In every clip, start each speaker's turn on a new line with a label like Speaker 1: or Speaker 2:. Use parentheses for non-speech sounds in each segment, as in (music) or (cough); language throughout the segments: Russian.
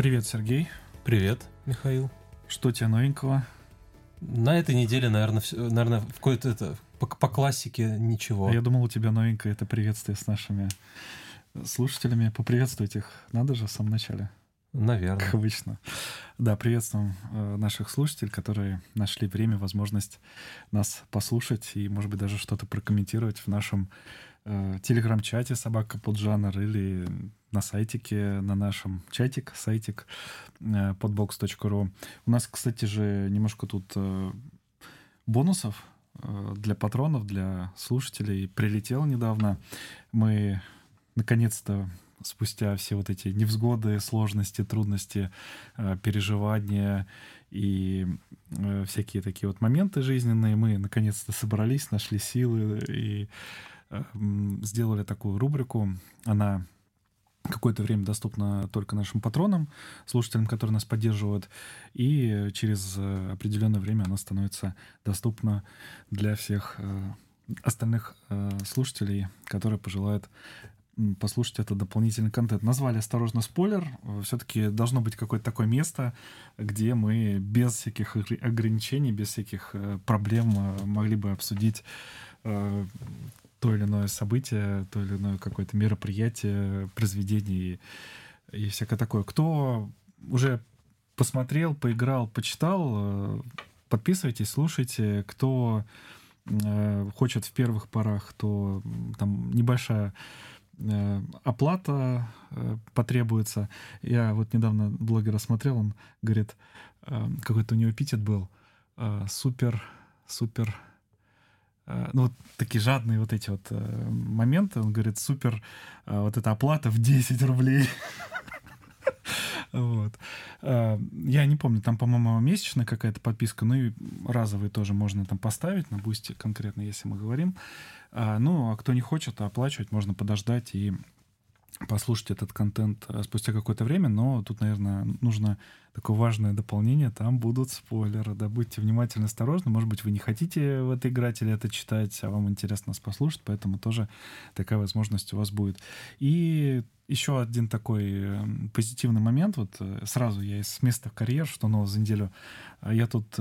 Speaker 1: Привет, Сергей.
Speaker 2: Привет, Михаил.
Speaker 1: Что у тебя новенького?
Speaker 2: На этой неделе, наверное, все, наверное, в какой-то это по, по классике ничего.
Speaker 1: А я думал, у тебя новенькое это приветствие с нашими слушателями. Поприветствовать их надо же в самом начале.
Speaker 2: Наверное.
Speaker 1: Как обычно. Да, приветствуем э, наших слушателей, которые нашли время, возможность нас послушать и, может быть, даже что-то прокомментировать в нашем э, телеграм-чате «Собака под жанр» или на сайтике, на нашем чатик, сайтик э, podbox.ru. У нас, кстати же, немножко тут э, бонусов э, для патронов, для слушателей прилетел недавно. Мы наконец-то спустя все вот эти невзгоды, сложности, трудности, переживания и всякие такие вот моменты жизненные, мы наконец-то собрались, нашли силы и сделали такую рубрику. Она какое-то время доступна только нашим патронам, слушателям, которые нас поддерживают, и через определенное время она становится доступна для всех остальных слушателей, которые пожелают послушать этот дополнительный контент. Назвали «Осторожно, спойлер». Все-таки должно быть какое-то такое место, где мы без всяких ограничений, без всяких э, проблем э, могли бы обсудить э, то или иное событие, то или иное какое-то мероприятие, произведение и, и всякое такое. Кто уже посмотрел, поиграл, почитал, подписывайтесь, слушайте. Кто хочет в первых порах, то там небольшая Э, оплата э, потребуется. Я вот недавно блогера смотрел, он говорит, э, какой-то у него эпитет был, супер, супер, ну вот такие жадные вот эти вот моменты, он говорит, супер, вот эта оплата в 10 рублей. (laughs) Вот. Я не помню, там, по-моему, месячная какая-то подписка, ну и разовые тоже можно там поставить на бусте конкретно, если мы говорим. Ну, а кто не хочет оплачивать, можно подождать и послушать этот контент э, спустя какое-то время, но тут, наверное, нужно такое важное дополнение, там будут спойлеры, да, будьте внимательны, осторожны, может быть, вы не хотите в это играть или это читать, а вам интересно нас послушать, поэтому тоже такая возможность у вас будет. И еще один такой э, позитивный момент, вот э, сразу я из места в карьер, что нового за неделю, я тут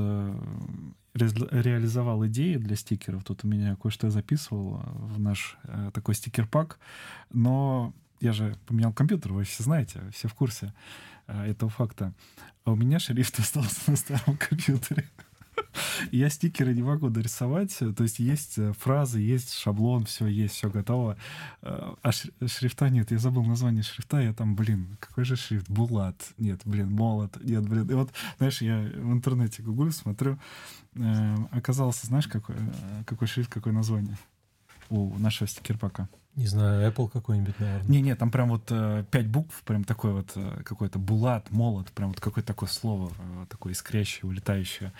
Speaker 1: реализовал идеи для стикеров. Тут у меня кое-что записывал в наш э, такой стикер-пак. Но я же поменял компьютер, вы все знаете, все в курсе э, этого факта. А у меня шрифт (laughs) остался на старом компьютере. (laughs) Я стикеры не могу дорисовать. То есть есть э, фразы, есть шаблон, все есть, все готово. Э, а шрифта нет. Я забыл название шрифта. Я там, блин, какой же шрифт? Булат. Нет, блин, молот. Нет, блин. И вот, знаешь, я в интернете гуглю, смотрю. Э, оказался, знаешь, какой, какой шрифт, какое название у нашего стикерпака?
Speaker 2: Не знаю, Apple какой-нибудь, наверное.
Speaker 1: Не-не, там прям вот э, пять букв, прям такой вот э, какой-то булат, молот, прям вот какое-то такое слово, э, такое искрящее, улетающее.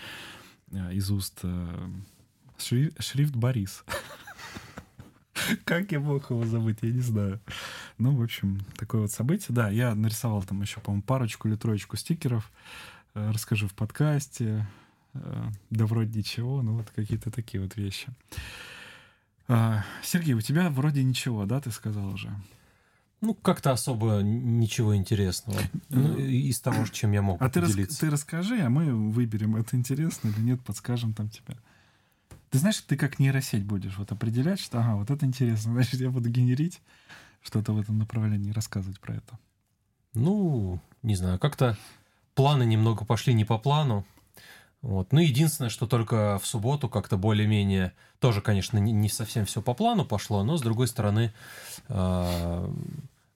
Speaker 1: Э, из уст э, шрифт Борис. (laughs) Как я мог его забыть, я не знаю. Ну, в общем, такое вот событие. Да, я нарисовал там еще, по-моему, парочку или троечку стикеров. Э, расскажу в подкасте. Да вроде ничего, ну вот какие-то такие вот вещи. А, Сергей, у тебя вроде ничего, да, ты сказал уже?
Speaker 2: Ну, как-то особо ничего интересного ну, из того, (clears throat) чем я мог
Speaker 1: а. Ты, рас, ты расскажи, а мы выберем, это интересно или нет, подскажем там тебе. Ты знаешь, ты как нейросеть будешь вот определять, что, ага, вот это интересно, (laughs) значит, я буду генерить что-то в этом направлении, рассказывать про это.
Speaker 2: Ну, не знаю, как-то планы немного пошли не по плану. Вот. Ну, единственное, что только в субботу как-то более-менее, тоже, конечно, не, не совсем все по плану пошло, но, с другой стороны, э,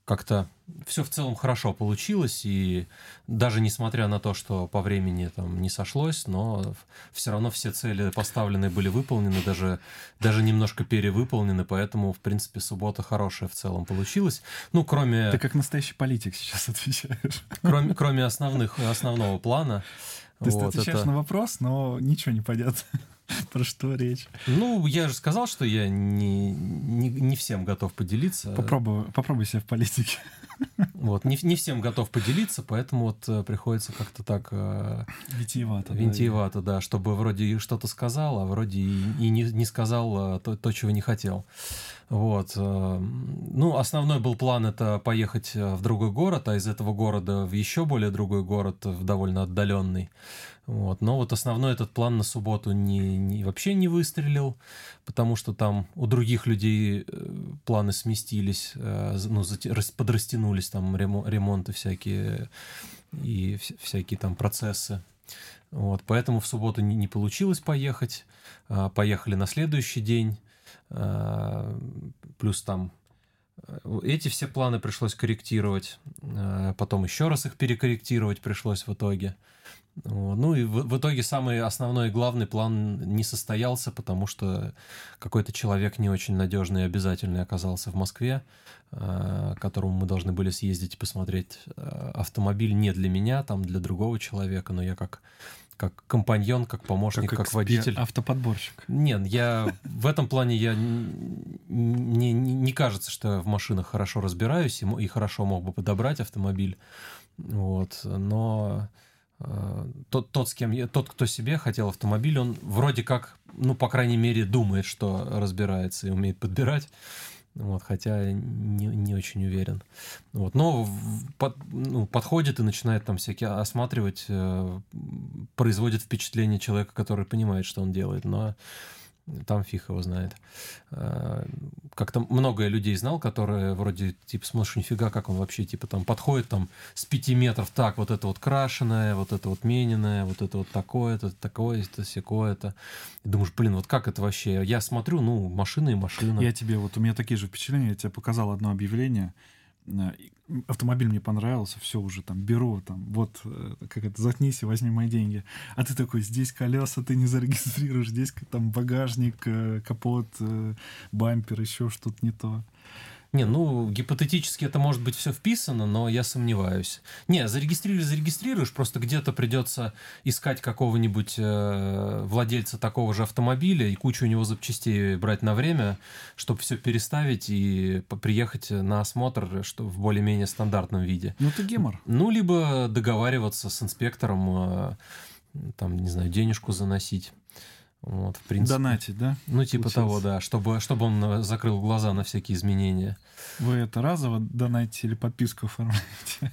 Speaker 2: как-то все в целом хорошо получилось, и даже несмотря на то, что по времени там не сошлось, но все равно все цели поставленные были выполнены, даже, даже немножко перевыполнены, поэтому, в принципе, суббота хорошая в целом получилась. Ну, кроме...
Speaker 1: Ты как настоящий политик сейчас отвечаешь.
Speaker 2: Кроме, кроме основных, основного плана.
Speaker 1: То есть вот, ты отвечаешь это... на вопрос, но ничего не понятно. (laughs) Про что речь?
Speaker 2: Ну, я же сказал, что я не, не, не всем готов поделиться.
Speaker 1: Попробуй, попробуй себя в политике.
Speaker 2: Вот, не, не всем готов поделиться, поэтому вот э, приходится как-то так... Э,
Speaker 1: витиевато.
Speaker 2: Витиевато, да, чтобы вроде что-то сказал, а вроде и, и не, не сказал э, то, то, чего не хотел. Вот. Ну, основной был план это поехать в другой город, а из этого города в еще более другой город, в довольно отдаленный. Вот. Но вот основной этот план на субботу не, не, вообще не выстрелил, потому что там у других людей э, планы сместились, ну, подрастянулись там ремонты всякие и всякие там процессы. Вот, поэтому в субботу не, не получилось поехать. А, поехали на следующий день. А, плюс там э, эти все планы пришлось корректировать. А, потом еще раз их перекорректировать пришлось в итоге. Ну и в, в итоге самый основной и главный план не состоялся, потому что какой-то человек не очень надежный и обязательный оказался в Москве, к которому мы должны были съездить и посмотреть автомобиль не для меня, там для другого человека, но я как как компаньон, как помощник, как, как водитель.
Speaker 1: Автоподборщик.
Speaker 2: Нет, я в этом плане я не, не, не кажется, что я в машинах хорошо разбираюсь и, и хорошо мог бы подобрать автомобиль. Вот, но э, тот, тот, с кем я, тот, кто себе хотел автомобиль, он вроде как, ну, по крайней мере, думает, что разбирается и умеет подбирать. Вот, хотя не, не очень уверен. Вот, но под, ну, подходит и начинает там всякие осматривать, э, производит впечатление человека, который понимает, что он делает. Но там фиг его знает. А, как-то много людей знал, которые вроде, типа, смотришь, нифига, как он вообще, типа, там подходит там с пяти метров, так, вот это вот крашеное, вот это вот мененное, вот это вот такое, это такое, это секое, это. И думаешь, блин, вот как это вообще? Я смотрю, ну, машина и машина.
Speaker 1: Я тебе, вот у меня такие же впечатления, я тебе показал одно объявление, Э, автомобиль мне понравился, все уже там беру, там, вот, э, как это, заткнись и возьми мои деньги. А ты такой, здесь колеса ты не зарегистрируешь, здесь там багажник, э, капот, бампер, еще что-то не то.
Speaker 2: Не, ну, гипотетически это может быть все вписано, но я сомневаюсь. Не, зарегистрируешь, зарегистрируешь, просто где-то придется искать какого-нибудь э, владельца такого же автомобиля и кучу у него запчастей брать на время, чтобы все переставить и приехать на осмотр что в более-менее стандартном виде.
Speaker 1: Ну, ты гемор.
Speaker 2: Ну, либо договариваться с инспектором, э, там, не знаю, денежку заносить. Вот, в принципе.
Speaker 1: Донатить, да?
Speaker 2: Ну, типа Получилось. того, да, чтобы, чтобы он э, закрыл глаза на всякие изменения.
Speaker 1: Вы это разово донатите или подписку оформляете?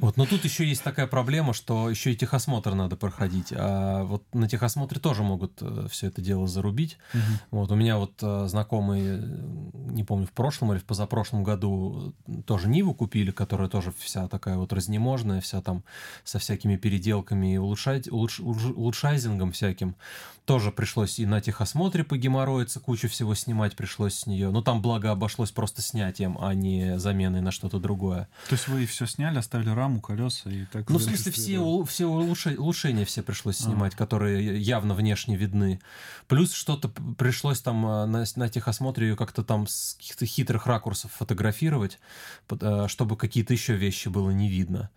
Speaker 2: Вот, но тут еще есть такая проблема, что еще и техосмотр надо проходить. А вот на техосмотре тоже могут э, все это дело зарубить. Угу. Вот, у меня вот э, знакомые, не помню, в прошлом или в позапрошлом году тоже Ниву купили, которая тоже вся такая вот разнеможная, вся там со всякими переделками и улучшать, улуш, улучшайзингом всяким. Тоже пришлось и на техосмотре погеморроиться, кучу всего снимать пришлось с нее. Но там, благо, обошлось просто снятием, а не заменой на что-то другое.
Speaker 1: То есть вы все сняли, оставили раму, колеса и так
Speaker 2: Ну, в смысле, все, все улучшения все пришлось а. снимать, а. которые явно внешне видны. Плюс что-то пришлось там а, на, на техосмотре ее как-то там с каких-то хитрых ракурсов фотографировать, а, чтобы какие-то еще вещи было не видно.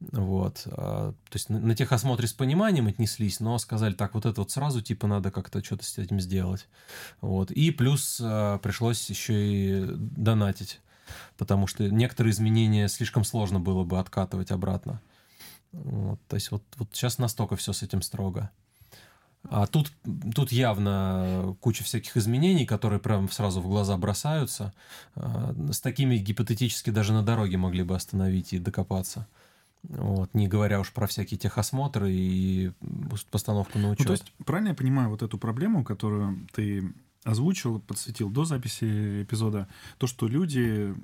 Speaker 2: Вот. А, то есть на техосмотре с пониманием отнеслись, но сказали, так, вот это вот сразу, типа, надо как-то что-то с этим сделать. Вот. И плюс пришлось еще и донатить, потому что некоторые изменения слишком сложно было бы откатывать обратно. Вот. То есть вот, вот сейчас настолько все с этим строго. А тут, тут явно куча всяких изменений, которые прям сразу в глаза бросаются. А, с такими гипотетически даже на дороге могли бы остановить и докопаться. Вот, не говоря уж про всякие техосмотры и постановку на учет. Ну, то есть,
Speaker 1: правильно я понимаю вот эту проблему, которую ты озвучил, подсветил до записи эпизода, то, что люди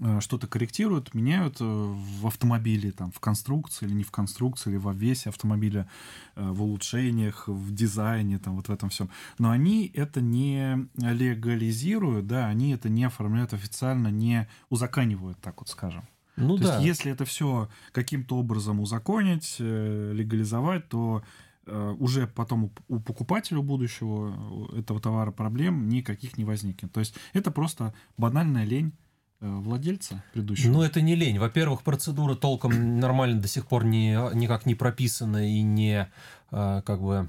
Speaker 1: э, что-то корректируют, меняют э, в автомобиле, там, в конструкции или не в конструкции, или в весе автомобиля, э, в улучшениях, в дизайне, там, вот в этом всем. Но они это не легализируют, да, они это не оформляют официально, не узаканивают, так вот скажем. Ну то да. есть, если это все каким-то образом узаконить, легализовать, то уже потом у покупателя будущего э, этого товара проблем никаких не возникнет. То есть это просто банальная лень владельца предыдущего?
Speaker 2: Ну, это не лень. Во-первых, процедура толком нормально до сих пор не, никак не прописана и не как бы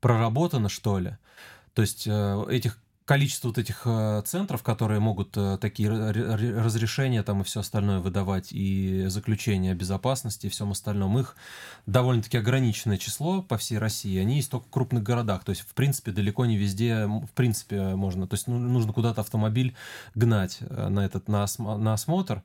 Speaker 2: проработана, что ли. То есть этих количество вот этих э, центров, которые могут э, такие разрешения там и все остальное выдавать, и заключения безопасности и всем остальном, их довольно-таки ограниченное число по всей России. Они есть только в крупных городах. То есть, в принципе, далеко не везде, в принципе, можно. То есть, ну, нужно куда-то автомобиль гнать на этот, на, осмо, на осмотр.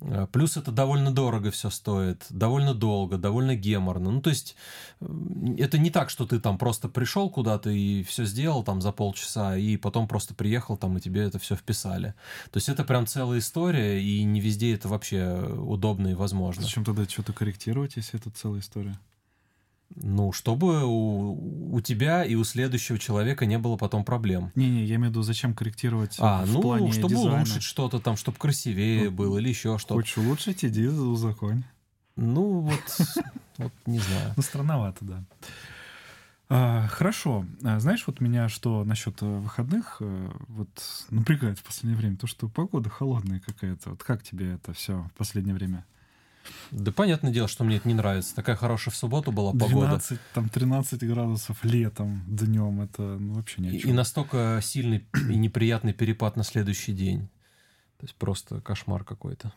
Speaker 2: Э, плюс это довольно дорого все стоит, довольно долго, довольно геморно. Ну, то есть, это не так, что ты там просто пришел куда-то и все сделал там за полчаса, и потом просто приехал там, и тебе это все вписали. То есть, это прям целая история, и не везде это вообще удобно и возможно.
Speaker 1: Зачем тогда что-то корректировать, если это целая история?
Speaker 2: Ну, чтобы у, у тебя и у следующего человека не было потом проблем.
Speaker 1: Не-не, я имею в виду, зачем корректировать
Speaker 2: а,
Speaker 1: в
Speaker 2: ну,
Speaker 1: плане
Speaker 2: чтобы
Speaker 1: дизайна.
Speaker 2: улучшить что-то там, чтобы красивее ну, было или еще что-то.
Speaker 1: Хочешь улучшить, иди узаконь.
Speaker 2: Ну, вот, (laughs) вот не знаю.
Speaker 1: Ну, странновато, да. А, хорошо. А, знаешь, вот меня что насчет э, выходных э, вот напрягает в последнее время? То, что погода холодная какая-то. Вот как тебе это все в последнее время?
Speaker 2: Да понятное дело, что мне это не нравится. Такая хорошая в субботу была 12,
Speaker 1: погода. там 13 градусов летом, днем. Это ну, вообще не
Speaker 2: и, и настолько сильный (clears throat) и неприятный перепад на следующий день. То есть просто кошмар какой-то.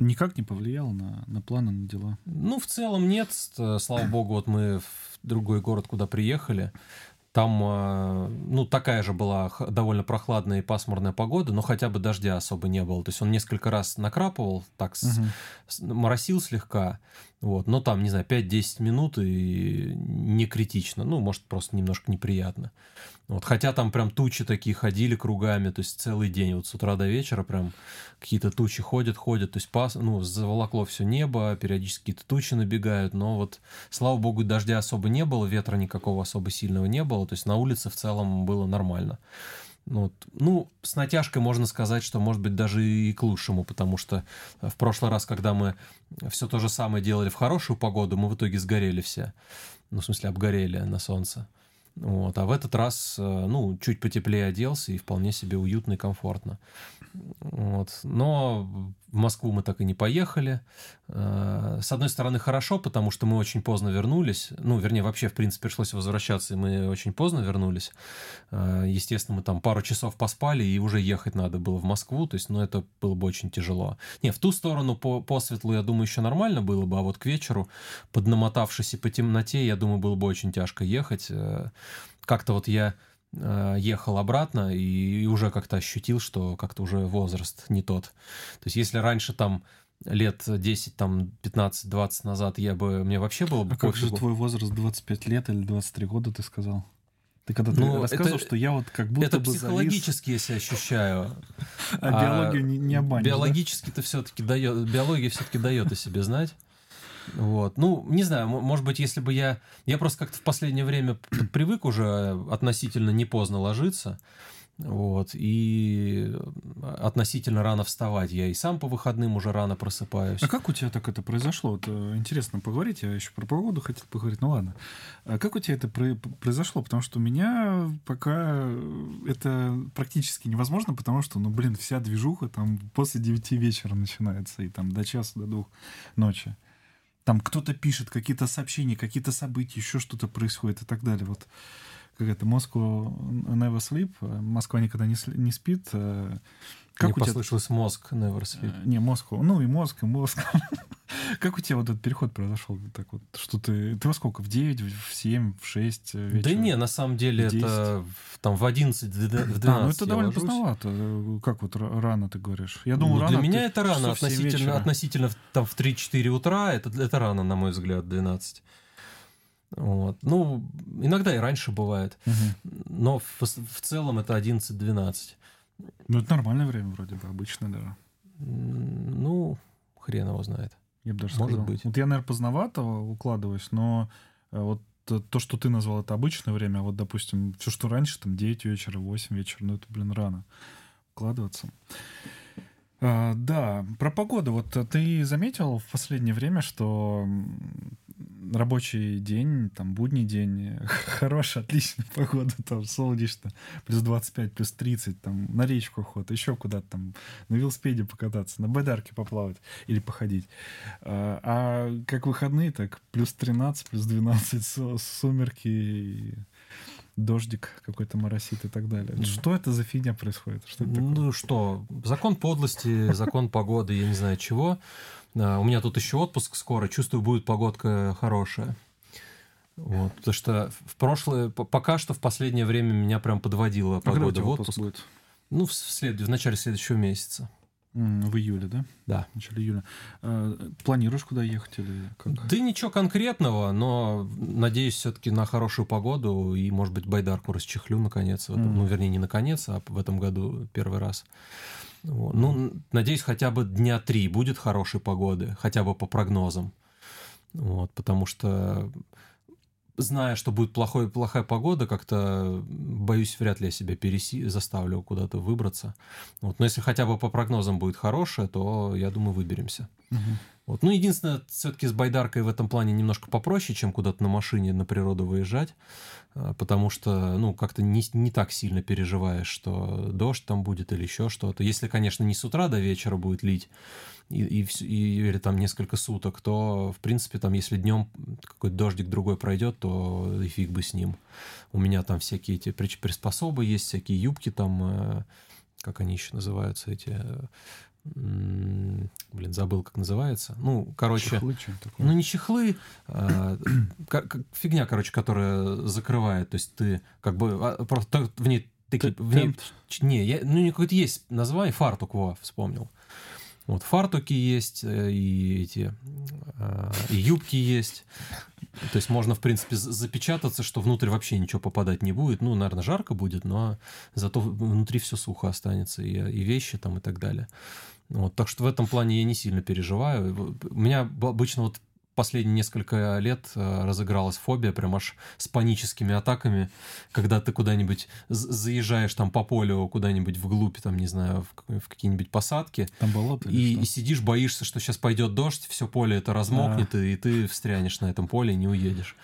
Speaker 1: Никак не повлиял на, на планы, на дела?
Speaker 2: Ну, в целом нет. Слава богу, вот мы в другой город, куда приехали, там, э, ну, такая же была довольно прохладная и пасмурная погода, но хотя бы дождя особо не было. То есть он несколько раз накрапывал, так угу. с, моросил слегка, вот, но там, не знаю, 5-10 минут и не критично, ну, может, просто немножко неприятно. Вот, хотя там прям тучи такие ходили кругами, то есть целый день, вот с утра до вечера прям какие-то тучи ходят, ходят, то есть пас, ну, заволокло все небо, периодически какие-то тучи набегают, но вот, слава богу, дождя особо не было, ветра никакого особо сильного не было, то есть на улице в целом было нормально. Вот. Ну, с натяжкой можно сказать, что может быть даже и к лучшему, потому что в прошлый раз, когда мы все то же самое делали в хорошую погоду, мы в итоге сгорели все. Ну, в смысле, обгорели на солнце. Вот. А в этот раз, э, ну, чуть потеплее оделся и вполне себе уютно и комфортно. Вот. Но в Москву мы так и не поехали. Э, с одной стороны, хорошо, потому что мы очень поздно вернулись. Ну, вернее, вообще, в принципе, пришлось возвращаться, и мы очень поздно вернулись. Э, естественно, мы там пару часов поспали, и уже ехать надо было в Москву. То есть, ну, это было бы очень тяжело. Не, в ту сторону по, по светлу, я думаю, еще нормально было бы, а вот к вечеру, поднамотавшись и по темноте, я думаю, было бы очень тяжко ехать. Э, как-то вот я ехал обратно и уже как-то ощутил, что как-то уже возраст не тот. То есть если раньше там лет 10, там 15-20 назад я бы, мне вообще было бы
Speaker 1: А как же твой возраст 25 лет или 23 года, ты сказал? Ты когда ты ну, рассказывал, это, что я вот как будто
Speaker 2: это
Speaker 1: бы
Speaker 2: психологически, завис... если ощущаю.
Speaker 1: А, (laughs) а биологию не, не обманешь,
Speaker 2: Биологически-то все-таки дает, биология все-таки дает о себе знать. Вот. Ну, не знаю, может быть, если бы я... Я просто как-то в последнее время привык уже относительно не поздно ложиться. Вот, и относительно рано вставать. Я и сам по выходным уже рано просыпаюсь.
Speaker 1: А как у тебя так это произошло? Вот, э, интересно поговорить. Я еще про погоду хотел поговорить. Ну ладно. А как у тебя это произошло? Потому что у меня пока это практически невозможно, потому что, ну, блин, вся движуха там после 9 вечера начинается, и там до часа, до двух ночи там кто-то пишет какие-то сообщения, какие-то события, еще что-то происходит и так далее. Вот как это, Moscow never sleep, Москва никогда не, не спит. Э,
Speaker 2: как Мне у послышалось тебя... мозг never sleep.
Speaker 1: Не, Москва, ну и мозг, и мозг. (laughs) Как у тебя вот этот переход произошел? Так вот, что ты, ты во сколько? В 9, в 7, в 6 вечера?
Speaker 2: Да не, на самом деле это там в 11, в 12 (laughs)
Speaker 1: А, ну это довольно ложусь. поздновато. Как вот рано ты говоришь?
Speaker 2: Я думаю, ну, рано. Для меня это рано, относительно, относительно там в 3-4 утра, это, это рано, на мой взгляд, 12. Вот. Ну, иногда и раньше бывает. Угу. Но в, в целом это 11-12.
Speaker 1: Ну, это нормальное время вроде бы, обычно даже.
Speaker 2: Ну, хрен его знает.
Speaker 1: Я бы даже Может сказал. быть. Вот я, наверное, поздновато укладываюсь, но э, вот то, что ты назвал, это обычное время, а вот, допустим, все, что раньше, там, 9 вечера, 8 вечера, ну, это, блин, рано укладываться. А, да, про погоду. Вот ты заметил в последнее время, что рабочий день, там, будний день, (laughs) хорошая, отличная погода, там, солнечно, плюс 25, плюс 30, там, на речку ход, еще куда-то там, на велосипеде покататься, на байдарке поплавать или походить. А, а как выходные, так плюс 13, плюс 12, сумерки, дождик какой-то моросит и так далее. Что это за фигня происходит? Что это такое?
Speaker 2: Ну что, закон подлости, закон погоды, я не знаю чего. А, У меня тут еще отпуск скоро, чувствую, будет погодка хорошая. Вот, потому что в прошлое, пока что в последнее время меня прям подводила
Speaker 1: А
Speaker 2: погода
Speaker 1: тебя
Speaker 2: в
Speaker 1: отпуск
Speaker 2: отпуск.
Speaker 1: будет?
Speaker 2: Ну, в, след- в начале следующего месяца.
Speaker 1: В июле, да?
Speaker 2: Да.
Speaker 1: В начале июля. А, Планируешь куда ехать или как?
Speaker 2: Да ничего конкретного, но надеюсь все-таки на хорошую погоду и, может быть, байдарку расчехлю наконец.
Speaker 1: Мгм.
Speaker 2: Ну, вернее, не наконец, а в этом году первый раз. Вот. Ну, надеюсь, хотя бы дня три будет хорошей погоды, хотя бы по прогнозам. Вот, потому что зная, что будет плохой, плохая погода, как-то боюсь, вряд ли я себя переси, заставлю куда-то выбраться. Вот. Но если хотя бы по прогнозам будет хорошее, то, я думаю, выберемся.
Speaker 1: Мгм.
Speaker 2: Вот. Ну, единственное, все-таки с байдаркой в этом плане немножко попроще, чем куда-то на машине на природу выезжать, а, потому что, ну, как-то не, не так сильно переживаешь, что дождь там будет или еще что-то. Если, конечно, не с утра до вечера будет лить, и, и, и- или там несколько суток, то, в принципе, там, если днем какой-то дождик другой пройдет, то и фиг бы с ним. У меня там всякие эти приспособы есть, всякие юбки там, э, как они еще называются, эти... Блин, забыл, как называется. Ну, короче...
Speaker 1: Чехлы, такое?
Speaker 2: Ну, не чехлы, а, (clears throat) фигня, короче, которая закрывает. То есть ты как бы а, просто в ней такие... В ней, не, я, ну, какое-то есть название, фартук, во, вспомнил. Вот, фартуки есть, э, и эти, а, и юбки есть. То есть можно, в принципе, запечататься, что внутрь вообще ничего попадать не будет. Ну, наверное, жарко будет, но зато внутри все сухо останется, и, и вещи там, и так далее. Вот, так что в этом плане я не сильно переживаю. У меня обычно вот последние несколько лет э, разыгралась фобия прям аж с паническими атаками, когда ты куда-нибудь заезжаешь там по полю куда-нибудь вглубь, там, не знаю, в, какие-нибудь посадки,
Speaker 1: Там болото
Speaker 2: и,
Speaker 1: что?
Speaker 2: и сидишь, боишься, что сейчас пойдет дождь, все поле это размокнет, и, и ты встрянешь на этом поле и не уедешь.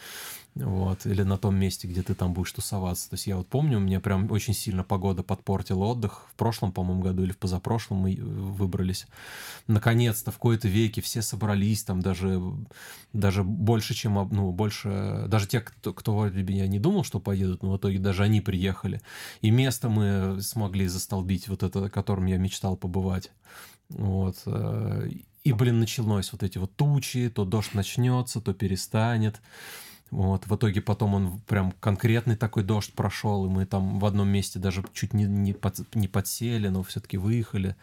Speaker 2: Вот, или на том месте, где ты там будешь тусоваться. То есть я вот помню, мне прям очень сильно погода подпортила отдых. В прошлом, по-моему, году или в позапрошлом мы э, выбрались. Наконец-то, в кои-то веке все собрались, там даже, даже больше, чем, ну, больше, даже те, кто, кто вроде я не думал, что поедут, но в итоге даже они приехали. И место мы смогли застолбить, вот это, которым я мечтал побывать. Вот. э, И, блин, началось вот эти вот тучи, то дождь начнется, то перестанет. Вот, в итоге потом он прям конкретный такой дождь прошел, и мы там в одном месте даже чуть не, не, под- не подсели, но все-таки выехали.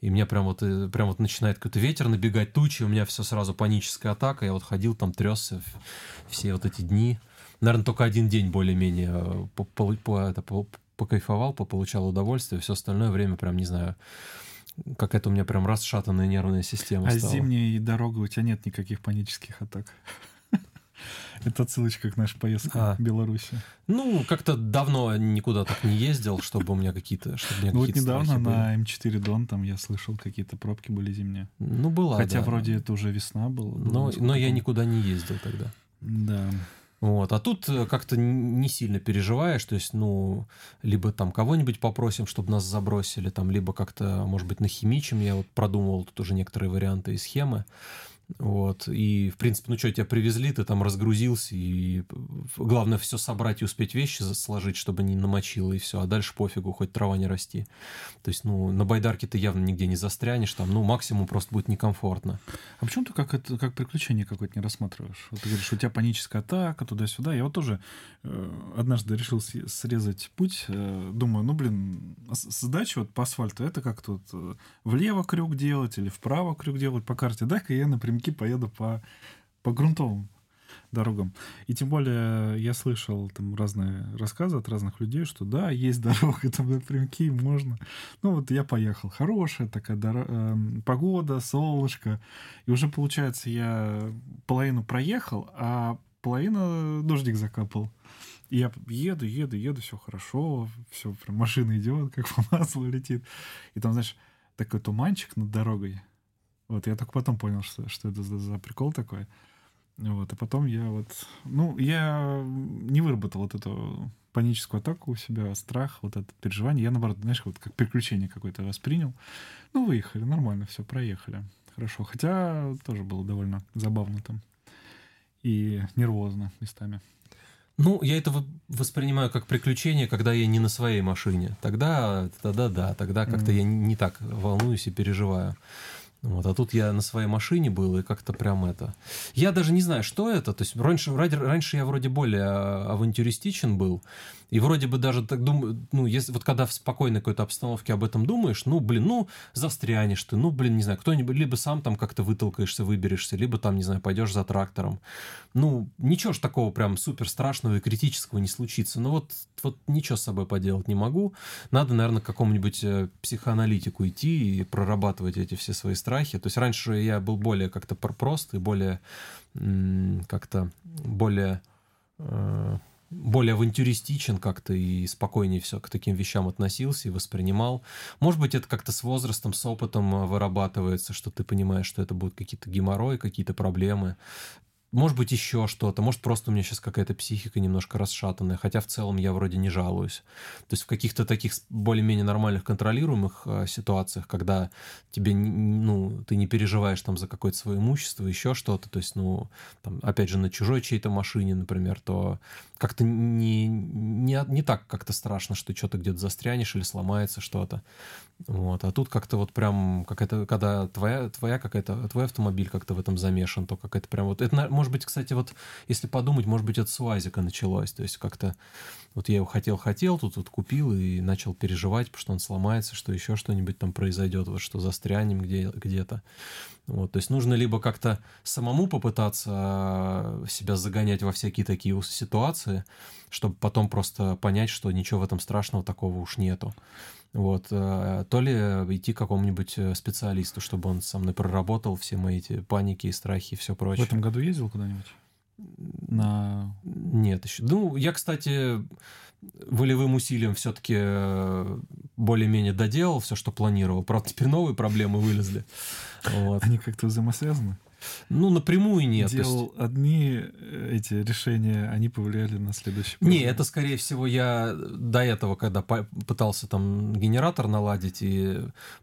Speaker 2: И мне прям вот, э, прям вот начинает какой-то ветер набегать, тучи, у меня все сразу паническая атака, я вот ходил там, тресся в- все вот эти дни. Наверное, только один день более-менее э, по- полу- по- это, по- покайфовал, получал удовольствие, все остальное время прям, не знаю, какая-то у меня прям расшатанная нервная система
Speaker 1: А
Speaker 2: стала.
Speaker 1: зимней дорогой у тебя нет никаких панических атак? Это отсылочка к нашей поездке
Speaker 2: А.
Speaker 1: в Беларуси.
Speaker 2: Ну, как-то давно никуда так не ездил, чтобы у меня какие-то... Чтобы у меня
Speaker 1: Ну вот
Speaker 2: какие-то
Speaker 1: недавно на М4 Дон, там я слышал, какие-то пробки были зимние.
Speaker 2: Ну, была,
Speaker 1: Хотя
Speaker 2: да.
Speaker 1: вроде это уже весна была.
Speaker 2: Но, но я никуда не ездил тогда.
Speaker 1: Да.
Speaker 2: Вот. А тут э, как-то не сильно переживаешь, то есть, ну, либо там кого-нибудь попросим, чтобы нас забросили, там, либо как-то, может быть, нахимичим. Я вот продумывал тут уже некоторые варианты и схемы. Вот. И, в принципе, ну что, тебя привезли, ты там разгрузился, и главное все собрать и успеть вещи сложить, чтобы не намочило, и все. А дальше пофигу, хоть трава не расти. То есть, ну, на байдарке ты явно нигде не застрянешь, там, ну, максимум просто будет некомфортно.
Speaker 1: А почему ты как, это, как приключение какое-то не рассматриваешь? Вот ты говоришь, у тебя паническая атака туда-сюда. Я вот тоже э, однажды решил срезать путь. э, думаю, ну, блин, сдача вот по асфальту, это как тут э, влево крюк делать или вправо крюк делать по карте. Дай-ка я напрямки поеду по, по грунтовым дорогам. И тем более я слышал там разные рассказы от разных людей, что да, есть дорога, (laughs) там напрямки, можно. Ну вот я поехал. Хорошая такая доро- эм, погода, солнышко. И уже, получается, я половину проехал, а половина дождик закапал. И я еду, еду, еду, все хорошо, все, прям машина идет, как (laughs) по маслу летит. И там, знаешь, такой туманчик над дорогой. Вот, я только потом понял, что, что это за, за прикол такой. Вот, а потом я вот... Ну, я не выработал вот эту паническую атаку у себя, страх, вот это переживание. Я, наоборот, знаешь, вот как приключение какое-то воспринял. Ну, выехали, нормально, все, проехали. Хорошо. Хотя тоже было довольно забавно там. И нервозно местами.
Speaker 2: Ну, я это воспринимаю как приключение, когда я не на своей машине. Тогда, тогда да, тогда как-то mm. я не так волнуюсь и переживаю. Вот, а тут я на своей машине был, и как-то прям это... Я даже не знаю, что это. То есть раньше, раньше я вроде более а, авантюристичен был, и вроде бы даже так думаю, ну, если вот когда в спокойной какой-то обстановке об этом думаешь, ну, блин, ну, застрянешь ты, ну, блин, не знаю, кто-нибудь, либо сам там как-то вытолкаешься, выберешься, либо там, не знаю, пойдешь за трактором. Ну, ничего ж такого прям супер страшного и критического не случится. Ну, вот, вот ничего с собой поделать не могу. Надо, наверное, к какому-нибудь э, психоаналитику идти и прорабатывать эти все свои страхи. То есть раньше я был более как-то прост и более как-то более э, более авантюристичен как-то и спокойнее все к таким вещам относился и воспринимал. Может быть, это как-то с возрастом, с опытом э, вырабатывается, что ты понимаешь, что это будут какие-то геморрои, какие-то проблемы. Может быть, еще что-то. Может, просто у меня сейчас какая-то психика немножко расшатанная. Хотя в целом я вроде не жалуюсь. То есть в каких-то таких более-менее нормальных контролируемых э, ситуациях, когда тебе, ну, ты не переживаешь там за какое-то свое имущество, еще что-то, то есть, ну, там, опять же, на чужой чьей-то машине, например, то как-то не, не, не так как-то страшно, что что-то где-то застрянешь или сломается что-то. Вот. А тут как-то вот прям какая-то, когда твоя, твоя какая-то, твой автомобиль как-то в этом замешан, то какая-то прям вот... Это, может быть, кстати, вот если подумать, может быть, это с УАЗика началось. То есть как-то вот я его хотел-хотел, тут вот купил и начал переживать, что он сломается, что еще что-нибудь там произойдет, вот что застрянем где, где-то. Вот, то есть нужно либо как-то самому попытаться а, себя загонять во всякие такие ситуации, чтобы потом просто понять, что ничего в этом страшного такого уж нету. Вот, э, то ли идти к какому-нибудь э, специалисту, чтобы он со мной проработал все мои эти паники и страхи и все прочее.
Speaker 1: В этом году ездил куда-нибудь? На...
Speaker 2: Нет, еще. Ну, я, кстати, волевым усилием все-таки э, более-менее доделал все, что планировал. Правда, теперь новые проблемы вылезли. (laughs)
Speaker 1: Вот. Они как-то взаимосвязаны?
Speaker 2: Ну, напрямую нет.
Speaker 1: Делал есть... одни э, эти решения, они повлияли на следующие.
Speaker 2: Не, это, скорее всего, я до этого, когда пытался там генератор наладить и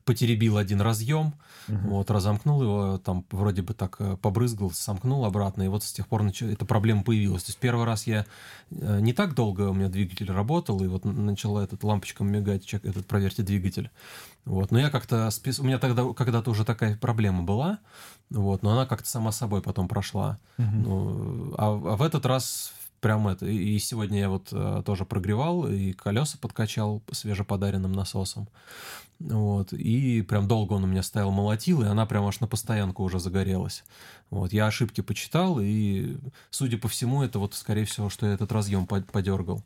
Speaker 2: потеребил один разъем, угу. вот, разомкнул его, там вроде бы так э, побрызгал, сомкнул обратно, и вот с тех пор нач... эта проблема появилась. То есть первый раз я э, не так долго у меня двигатель работал, и вот начала этот лампочка мигать, чек, этот проверьте двигатель. Вот, но я как-то... У меня тогда когда-то уже такая проблема была, вот, но она как-то сама собой потом прошла. Угу. Ну, а, а в этот раз прям это... И сегодня я вот а, тоже прогревал, и колеса подкачал свежеподаренным насосом. Вот, и прям долго он у меня стоял, молотил, и она прям аж на постоянку уже загорелась. Вот, я ошибки почитал, и, судя по всему, это вот, скорее всего, что я этот разъем подергал.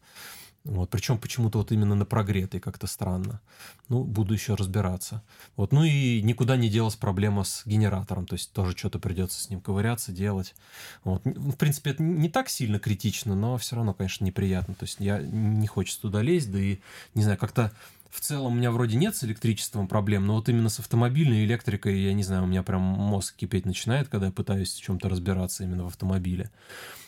Speaker 2: Вот, причем почему-то вот именно на прогретый как-то странно. Ну, буду еще разбираться. Вот, ну и никуда не делась проблема с генератором, то есть тоже что-то придется с ним ковыряться, делать. Вот. В принципе, это не так сильно критично, но все равно, конечно, неприятно. То есть я не хочется туда лезть, да и, не знаю, как-то в целом у меня вроде нет с электричеством проблем, но вот именно с автомобильной электрикой, я не знаю, у меня прям мозг кипеть начинает, когда я пытаюсь в чем-то разбираться именно в автомобиле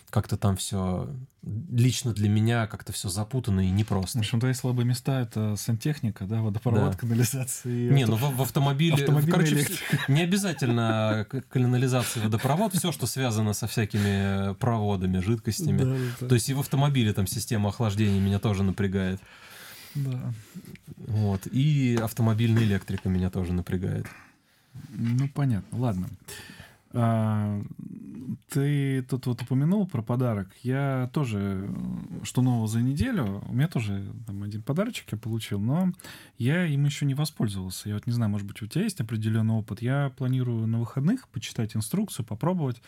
Speaker 2: как-то там все лично для меня как-то все запутано и непросто.
Speaker 1: В общем, твои слабые места — это сантехника, да, водопровод, да. канализация.
Speaker 2: Не, ну в, в автомобиле... Короче, (laughs) не обязательно канализация, водопровод, все, что связано со всякими проводами, жидкостями. Да, да. То есть и в автомобиле там система охлаждения меня тоже напрягает.
Speaker 1: Да.
Speaker 2: Вот. И автомобильная электрика меня тоже напрягает.
Speaker 1: Ну, понятно. Ладно. А, ты тут вот упомянул про подарок. Я тоже, что нового за неделю, у меня тоже там один подарочек я получил, но я им еще не воспользовался. Я вот не знаю, может быть, у тебя есть определенный опыт. Я планирую на выходных почитать инструкцию, попробовать.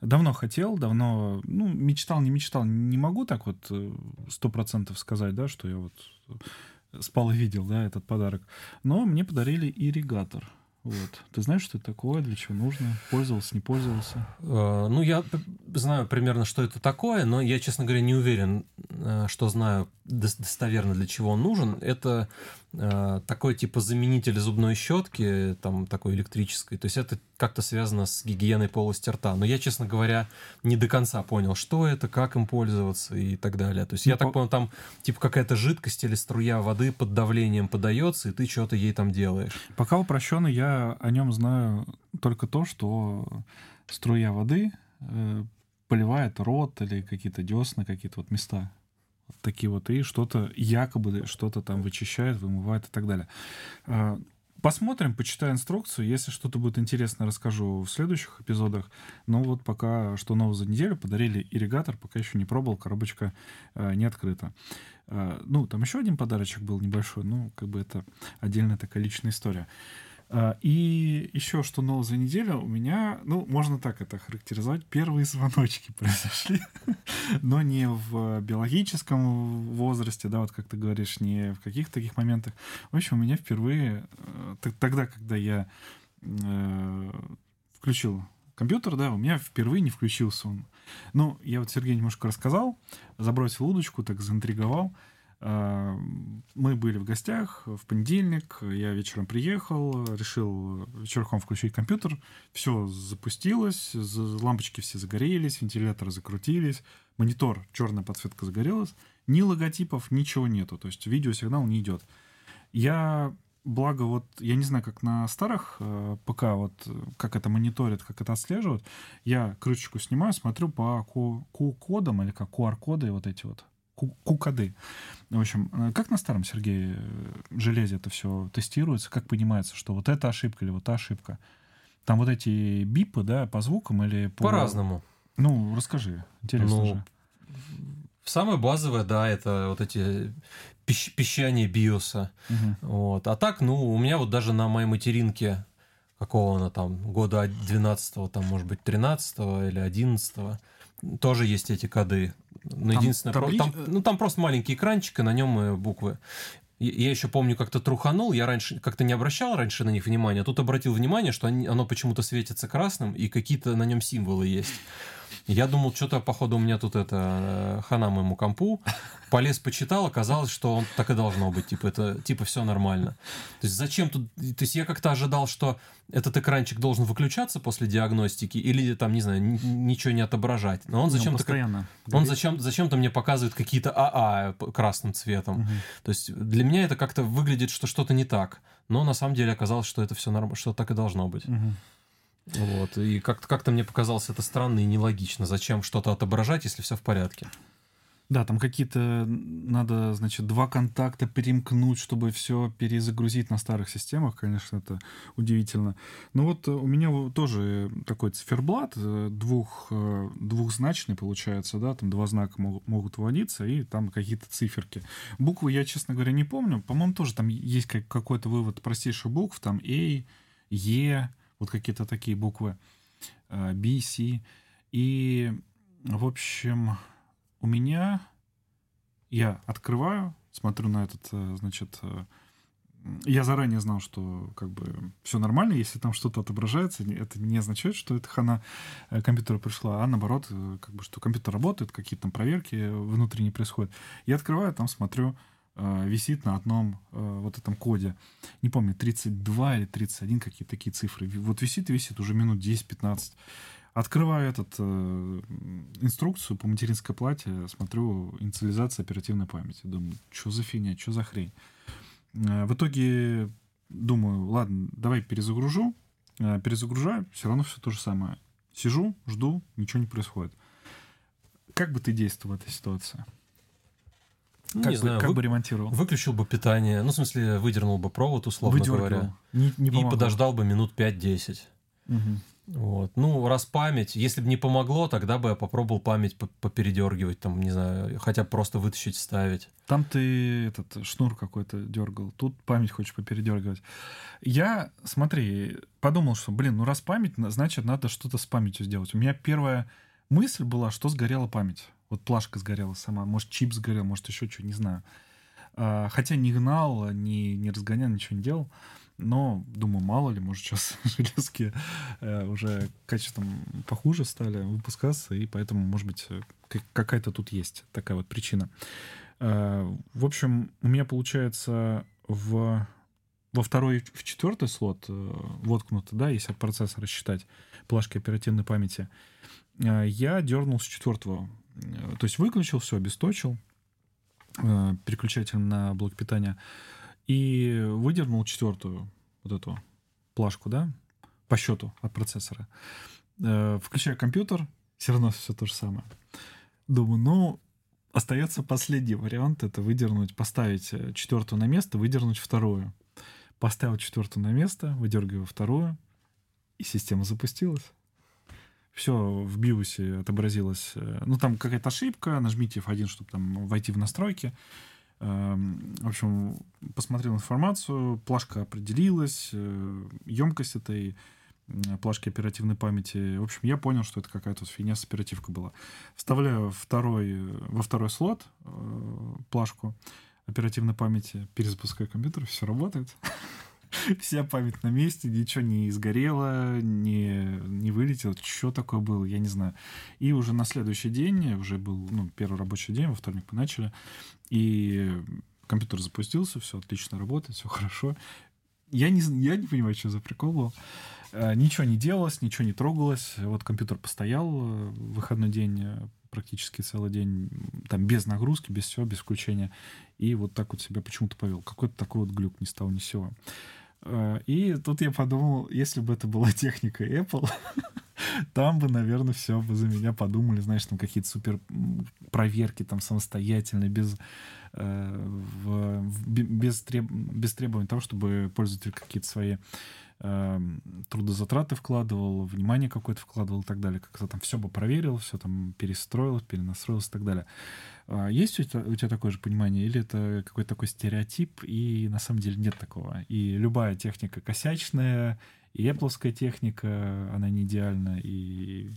Speaker 1: Давно хотел, давно, ну, мечтал, не мечтал. Не могу так вот э, сто процентов сказать, да, что я вот спал и видел, да, этот подарок. Но мне подарили ирригатор. Вот. Ты знаешь, что это такое, для чего нужно? Пользовался, не пользовался?
Speaker 2: Э, ну, я знаю примерно, что это такое, но я, честно говоря, не уверен, э, что знаю достоверно, для чего он нужен. Это такой типа заменитель зубной щетки, там такой электрической. То есть это как-то связано с гигиеной полости рта. Но я, честно говоря, не до конца понял, что это, как им пользоваться и так далее. То есть ну, я по... так понял, там типа какая-то жидкость или струя воды под давлением подается, и ты что-то ей там делаешь.
Speaker 1: Пока упрощенно, я о нем знаю только то, что струя воды э, поливает рот или какие-то десны, какие-то вот места. Такие вот, и что-то якобы что-то там вычищает, вымывает и так далее. А, посмотрим, почитаю инструкцию. Если что-то будет интересно, расскажу в следующих эпизодах. Но вот пока что нового за неделю подарили ирригатор, пока еще не пробовал, коробочка э, не открыта. Э, ну, там еще один подарочек был небольшой, ну, как бы это отдельная такая личная история. И еще что нового за неделю у меня, ну, можно так это характеризовать, первые звоночки (laughs) произошли, но не в биологическом возрасте, да, вот как ты говоришь, не в каких-то таких моментах. В общем, у меня впервые, э, тогда, когда я э, включил компьютер, да, у меня впервые не включился он. Ну, я вот Сергей немножко рассказал, забросил удочку, так заинтриговал. А, мы были в гостях в понедельник, я вечером приехал, решил вечерком включить компьютер, все запустилось, лампочки все загорелись, вентиляторы закрутились, монитор, черная подсветка загорелась, ни логотипов, ничего нету, то есть видеосигнал не идет. Я благо вот, я не знаю, как на старых э, ПК, вот как это мониторит, как это отслеживают, я крышечку снимаю, смотрю по Q-кодам или как QR-коды вот эти вот кукады. В общем, э, как на старом Сергее э, железе это все тестируется, как понимается, что вот эта ошибка или вот та ошибка? Там вот эти бипы, да, по звукам или по...
Speaker 2: По-разному.
Speaker 1: Ну, расскажи, интересно ну, же.
Speaker 2: Самое базовое, да, это вот эти пищ пищание биоса. Угу. Вот. А так, ну, у меня вот даже на моей материнке какого она там, года 12 там, может быть, 13 или 11 тоже есть эти коды. Там единственное, таблич... там, ну там просто маленький экранчик, и на нем э, буквы. Я еще помню, как-то труханул, я раньше как-то не обращал раньше на них внимания, а тут обратил внимание, что они, оно почему-то светится красным, и какие-то на нем символы есть. Я думал, что-то, походу, у меня тут это э, хана моему компу. Полез, почитал, оказалось, что он так и должно быть. Типа, это, типа, все нормально. То есть, зачем тут... То есть, я как-то ожидал, что этот экранчик должен выключаться после диагностики или, там, не знаю, ничего не отображать. Но он зачем-то...
Speaker 1: постоянно.
Speaker 2: Он зачем, зачем-то мне показывает какие-то АА красным цветом. Угу. То есть, для меня это как-то выглядит, что что-то не так. Но на самом деле оказалось, что это все нормально, что так и должно быть. Угу. Вот. И как-то как мне показалось это странно и нелогично. Зачем что-то отображать, если все в порядке?
Speaker 1: Да, там какие-то надо, значит, два контакта перемкнуть, чтобы все перезагрузить на старых системах. Конечно, это удивительно. Но вот у меня тоже такой циферблат э, двух, э, двухзначный получается, да, там два знака могут, могут вводиться, и там какие-то циферки. Буквы я, честно говоря, не помню. По-моему, тоже там есть какой-то вывод простейших букв, там A, E, вот какие-то такие буквы э, B, C. И, в общем, у меня я открываю, смотрю на этот, э, значит, э, я заранее знал, что как бы все нормально, если там что-то отображается, это не означает, что это хана компьютера пришла, а наоборот, как бы, что компьютер работает, какие-то там проверки внутренние происходят. Я открываю, там смотрю, Э, висит на одном э, вот этом коде. Не помню, 32 или 31, какие-то такие цифры. Вот висит и висит уже минут 10-15. Открываю этот э, инструкцию по материнской плате, смотрю инициализация оперативной памяти. Думаю, что за фигня, что за хрень. Э, в итоге думаю, ладно, давай перезагружу. Э, перезагружаю, все равно все то же самое. Сижу, жду, ничего не происходит. Как бы ты действовал в этой ситуации?
Speaker 2: Ну, как, не бы, знаю,
Speaker 1: как вы, бы ремонтировал?
Speaker 2: Выключил бы питание. Ну, в смысле, выдернул бы провод, условно Выдергивал. говоря.
Speaker 1: Не, не
Speaker 2: и подождал бы минут 5-10. Угу. Вот. Ну, раз память, если бы не помогло, тогда бы я попробовал память попередергивать, там, не знаю, хотя бы просто вытащить, вставить.
Speaker 1: Там ты этот шнур какой-то дергал, тут память хочешь попередергивать. Я, смотри, подумал, что, блин, ну раз память, значит, надо что-то с памятью сделать. У меня первая мысль была, что сгорела память. Вот плашка сгорела сама, может, чип сгорел, может, еще что, не знаю. А, хотя не гнал, не, не разгонял, ничего не делал. Но, думаю, мало ли, может, сейчас (laughs) железки э, уже качеством похуже стали выпускаться, и поэтому, может быть, какая-то тут есть такая вот причина. Э, в общем, у меня получается в, во второй, в четвертый слот э, воткнуто, да, если от процессора считать плашки оперативной памяти, э, я дернул с четвертого Э, то есть выключил, все, обесточил э, переключателем на блок питания и выдернул четвертую вот эту плашку, да, по счету от процессора. Э, включаю компьютер, Все равно все то же самое. Думаю, ну, остается последний вариант, это выдернуть, поставить э, четвертую на место, выдернуть вторую. Поставил четвертую на место, выдергиваю вторую, и система запустилась. Все в биосе отобразилось. э, Ну, там какая-то ошибка, нажмите F1, чтобы там войти в настройки. Эм, В общем, посмотрел информацию, плашка определилась, емкость этой плашки оперативной памяти. В общем, я понял, что это какая-то фигня с оперативкой была. Вставляю второй, э, во второй слот э, плашку оперативной памяти, перезапускаю компьютер, все работает. (laughs) (laughs) Вся память на месте, ничего не сгорело, не, не вылетело. Что такое было, я не знаю. И уже на следующий день, уже был ну, первый рабочий день, во вторник мы начали, и компьютер запустился, все отлично работает, все хорошо. Я не, я не понимаю, что за прикол был. Э, Ничего не делалось, ничего не трогалось. Вот компьютер постоял э, выходной день, э, практически целый день, там без нагрузки, без всего, без включения. И вот так вот себя почему-то повел. Какой-то такой вот глюк ни с того ни сего. Э, И тут я подумал, если бы это была техника Apple, (laughs) там бы, наверное, все бы за меня подумали, знаешь, там какие-то супер проверки там самостоятельно, без, э, без, треб- без требований того, чтобы пользователь какие-то свои э, трудозатраты вкладывал, внимание какое-то вкладывал и так далее. Как-то там все бы проверил, все там перестроил, перенастроил и так далее. А Есть у тебя, у тебя такое же понимание, или это какой-то такой стереотип, и на самом деле нет такого? И любая техника косячная, и Apple техника, она не идеальна, и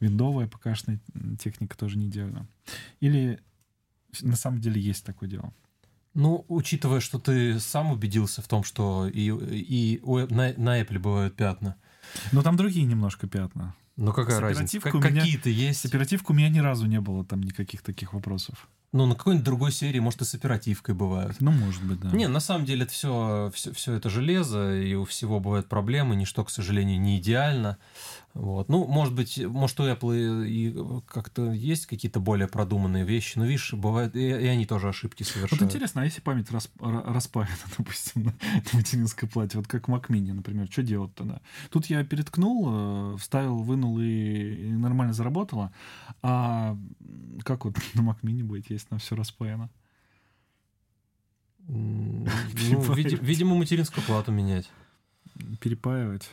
Speaker 1: виндовая ПКшная техника тоже не идеальна. Или на самом деле есть такое дело?
Speaker 2: Ну, учитывая, что ты сам убедился в том, что и, и у на, на Apple бывают пятна.
Speaker 1: Но там другие немножко пятна.
Speaker 2: Ну, какая
Speaker 1: С
Speaker 2: разница? Как-
Speaker 1: меня-
Speaker 2: Какие-то
Speaker 1: С
Speaker 2: есть.
Speaker 1: оперативкой у меня ни разу не было там никаких таких вопросов.
Speaker 2: Ну, на какой-нибудь другой серии, может, и с оперативкой бывают.
Speaker 1: Ну, может быть, да.
Speaker 2: Не, на самом деле это все, все, все это железо, и у всего бывают проблемы, ничто, к сожалению, не идеально. Вот. Ну, может быть, может, у Apple и, как-то есть какие-то более продуманные вещи, но, видишь, бывает, и, и они тоже ошибки совершают.
Speaker 1: Вот интересно, а если память рас- ра- распаяна, (laughs) допустим, на, на материнской плате, вот как Mac Mini, например, что делать тогда? Тут я переткнул, э, вставил, вынул и, и нормально заработало, а как вот (laughs) на Mac Mini будет, если там все распаяно?
Speaker 2: М, (laughs) Ну, види- видимо, материнскую плату менять.
Speaker 1: Перепаивать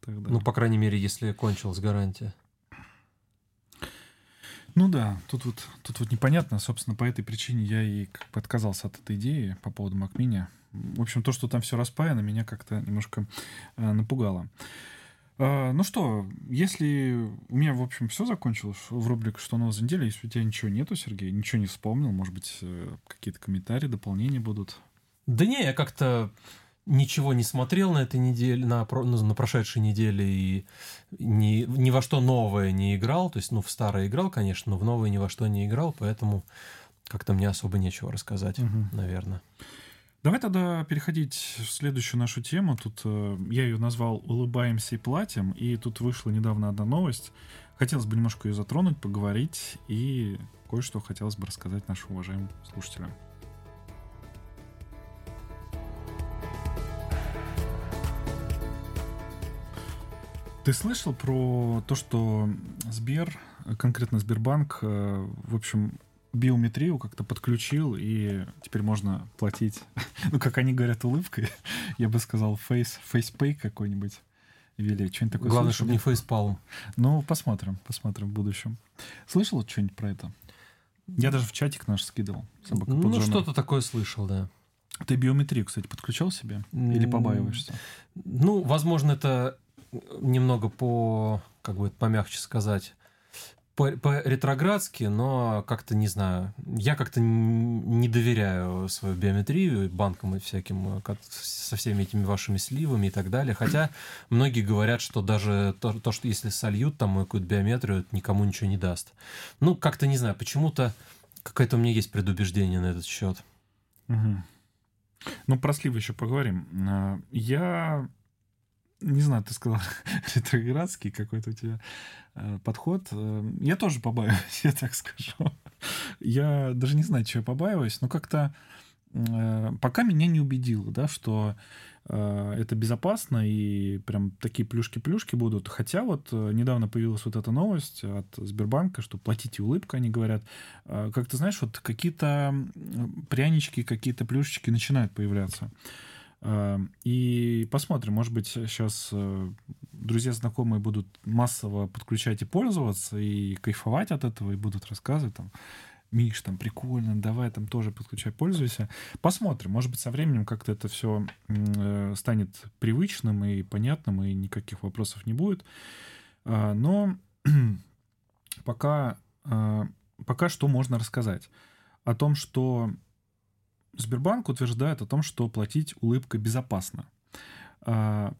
Speaker 1: тогда.
Speaker 2: Ну, по крайней мере, если кончилась гарантия.
Speaker 1: Ну да, тут вот, тут вот непонятно. Собственно, по этой причине я и как бы отказался от этой идеи по поводу Mini. В общем, то, что там все распаяно, меня как-то немножко э, напугало. А, ну что, если у меня, в общем, все закончилось в рубрике «Что нового за неделю», если у тебя ничего нету, Сергей, ничего не вспомнил, может быть, э, какие-то комментарии, дополнения будут?
Speaker 2: Да не, я как-то ничего не смотрел на этой неделе, на, ну, на прошедшей неделе и ни, ни во что новое не играл. То есть, ну, в старое играл, конечно, но в новое ни во что не играл, поэтому как-то мне особо нечего рассказать,
Speaker 1: Мгм.
Speaker 2: наверное.
Speaker 1: Давай тогда переходить в следующую нашу тему. Тут э, я ее назвал «Улыбаемся и платим», и тут вышла недавно одна новость. Хотелось бы немножко ее затронуть, поговорить, и кое-что хотелось бы рассказать нашим уважаемым слушателям. Ты слышал про то, что Сбер, конкретно Сбербанк, э, в общем, биометрию как-то подключил, и теперь можно платить, (laughs) ну, как они говорят, улыбкой. (laughs) Я бы сказал, face, FacePay какой-нибудь ввели. Что-нибудь такое
Speaker 2: Главное,
Speaker 1: слышал?
Speaker 2: чтобы не фейспалм.
Speaker 1: Ну, посмотрим, посмотрим в будущем. Слышал что-нибудь про это? Я даже в чатик наш скидывал. Собака
Speaker 2: Ну, что-то такое слышал, да.
Speaker 1: Ты биометрию, кстати, подключал себе? Или побаиваешься?
Speaker 2: Ну, возможно, это немного по, как бы помягче сказать, по, по ретроградски, но как-то не знаю. Я как-то не доверяю свою биометрию банкам и всяким, э, как- со всеми этими вашими сливами и так далее. Хотя многие говорят, что даже то, то, что если сольют там мою какую-то биометрию, это никому ничего не даст. Ну, как-то не знаю, почему-то какое-то у меня есть предубеждение на этот счет.
Speaker 1: Мгм. Ну, про сливы еще поговорим. А, Я не знаю, ты сказал (laughs) ретроградский какой-то у тебя э, подход. Э, Я тоже побаиваюсь, (laughs) я так скажу. Я даже не знаю, чего я побаиваюсь, но как-то э, пока меня не убедило, да, что э, это безопасно и прям такие плюшки-плюшки будут. Хотя вот недавно появилась вот эта новость от Сбербанка, что платите улыбкой, они говорят. Как ты знаешь, вот какие-то прянички, какие-то плюшечки начинают появляться. Э, и посмотрим, может быть, сейчас э, друзья, знакомые будут массово подключать и пользоваться, и кайфовать от этого, и будут рассказывать там, Миш, там прикольно, давай там тоже подключай, пользуйся. Посмотрим, может быть, со временем как-то это все э, станет привычным и понятным, и никаких вопросов не будет. Э, но (clears throat) пока, э, пока что можно рассказать о том, что Сбербанк утверждает о том, что платить улыбкой безопасно. А,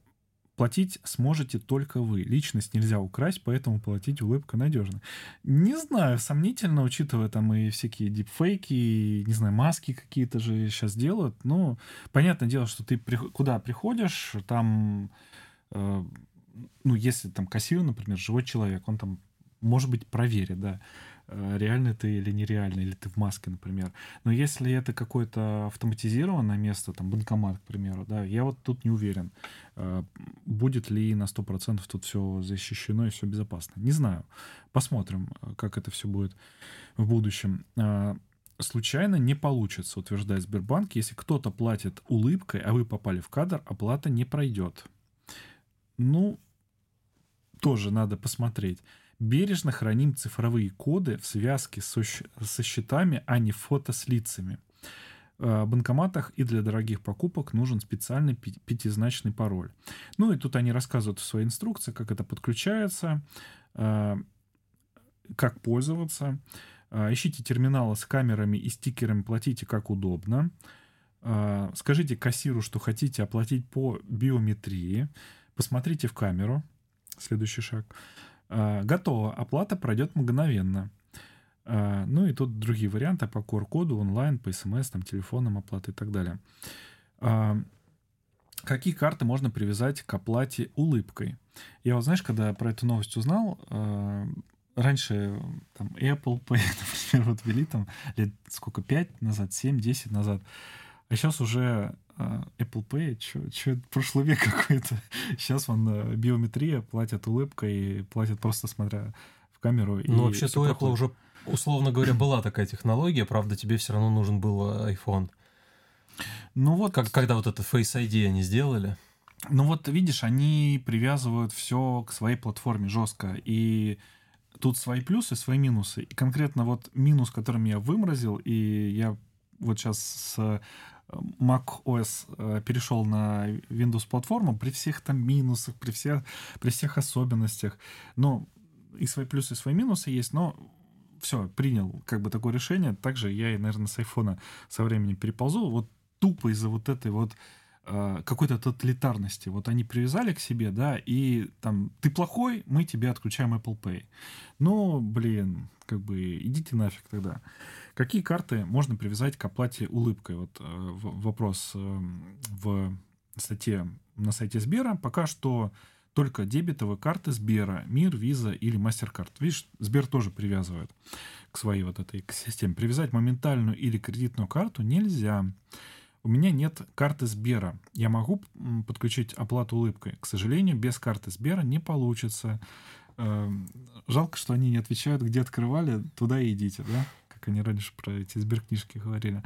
Speaker 1: Платить сможете только вы. Личность нельзя украсть, поэтому платить улыбка надежно. Не знаю, сомнительно, учитывая там и всякие дипфейки, и, не знаю, маски какие-то же сейчас делают. Но понятное дело, что ты при, куда приходишь, там, э, ну, если там кассир, например, живой человек, он там, может быть, проверит, да. Э, реальный ты или нереальный, или ты в маске, например. Но если это какое-то автоматизированное место, там банкомат, к примеру, да, я вот тут не уверен, э, будет ли на 100% тут все защищено и все безопасно. Не знаю. Посмотрим, э, как это все будет в будущем. Случайно не получится, утверждает Сбербанк, если кто-то платит улыбкой, а вы попали в кадр, оплата не пройдет. Ну, тоже надо посмотреть. Бережно храним цифровые коды в связке со, со счетами, а не фото с лицами. В банкоматах и для дорогих покупок нужен специальный пятизначный пароль. Ну и тут они рассказывают в своей инструкции, как это подключается, а, как пользоваться. А, ищите терминалы с камерами и стикерами, платите как удобно. Скажите кассиру, что хотите оплатить по биометрии. Посмотрите в камеру. Следующий шаг. А, готово, оплата пройдет мгновенно. А, ну и тут другие варианты по QR-коду, онлайн, по смс, там, телефоном оплаты и так далее. А, какие карты можно привязать к оплате улыбкой? Я вот, знаешь, когда про эту новость узнал, раньше там Apple Pay, (laughs) например, вот ввели там лет сколько, 5 назад, 7, 10 назад, а сейчас уже а, Apple Pay, что прошлый век (laughs) какой-то. Сейчас он э, биометрия, платят улыбкой, платят просто смотря в камеру.
Speaker 2: Ну, вообще-то у Apple уже, условно говоря, была такая технология, правда, тебе все равно нужен был iPhone. Ну вот... Как, когда вот это Face ID они сделали.
Speaker 1: Ну вот, видишь, они привязывают все к своей платформе жестко. И тут свои плюсы, свои минусы. И конкретно вот минус, которым я выморозил, и я вот сейчас с Mac OS э, перешел на Windows платформу при всех там минусах, при всех, при всех особенностях. Ну, и свои плюсы, и свои минусы есть, но все, принял как бы такое решение. Также я, наверное, с айфона со временем переползу. Вот тупо из-за вот этой вот э, какой-то тоталитарности. Вот они привязали к себе, да, и там, ты плохой, мы тебе отключаем Apple Pay. Ну, блин, как бы идите нафиг тогда. Какие карты можно привязать к оплате улыбкой? Вот э, вопрос э, в статье на сайте Сбера. Пока что только дебетовые карты Сбера, Мир, Виза или Мастеркард. Видишь, Сбер тоже привязывает к своей вот этой системе. Привязать моментальную или кредитную карту нельзя. У меня нет карты Сбера. Я могу подключить оплату улыбкой. К сожалению, без карты Сбера не получится. Эм, жалко, что они не отвечают, где открывали, туда и идите, да? как они раньше про эти сберкнижки говорили.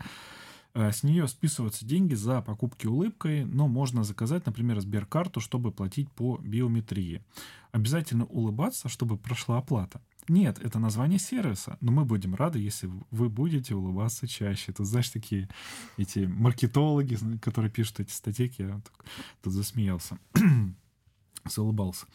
Speaker 1: Э, с нее списываются деньги за покупки улыбкой, но можно заказать, например, Сберкарту, чтобы платить по биометрии. Обязательно улыбаться, чтобы прошла оплата. Нет, это название сервиса, но мы будем рады, если вы будете улыбаться чаще. Тут, знаешь, такие эти маркетологи, которые пишут эти статьи, я тут засмеялся (clears throat) заулыбался.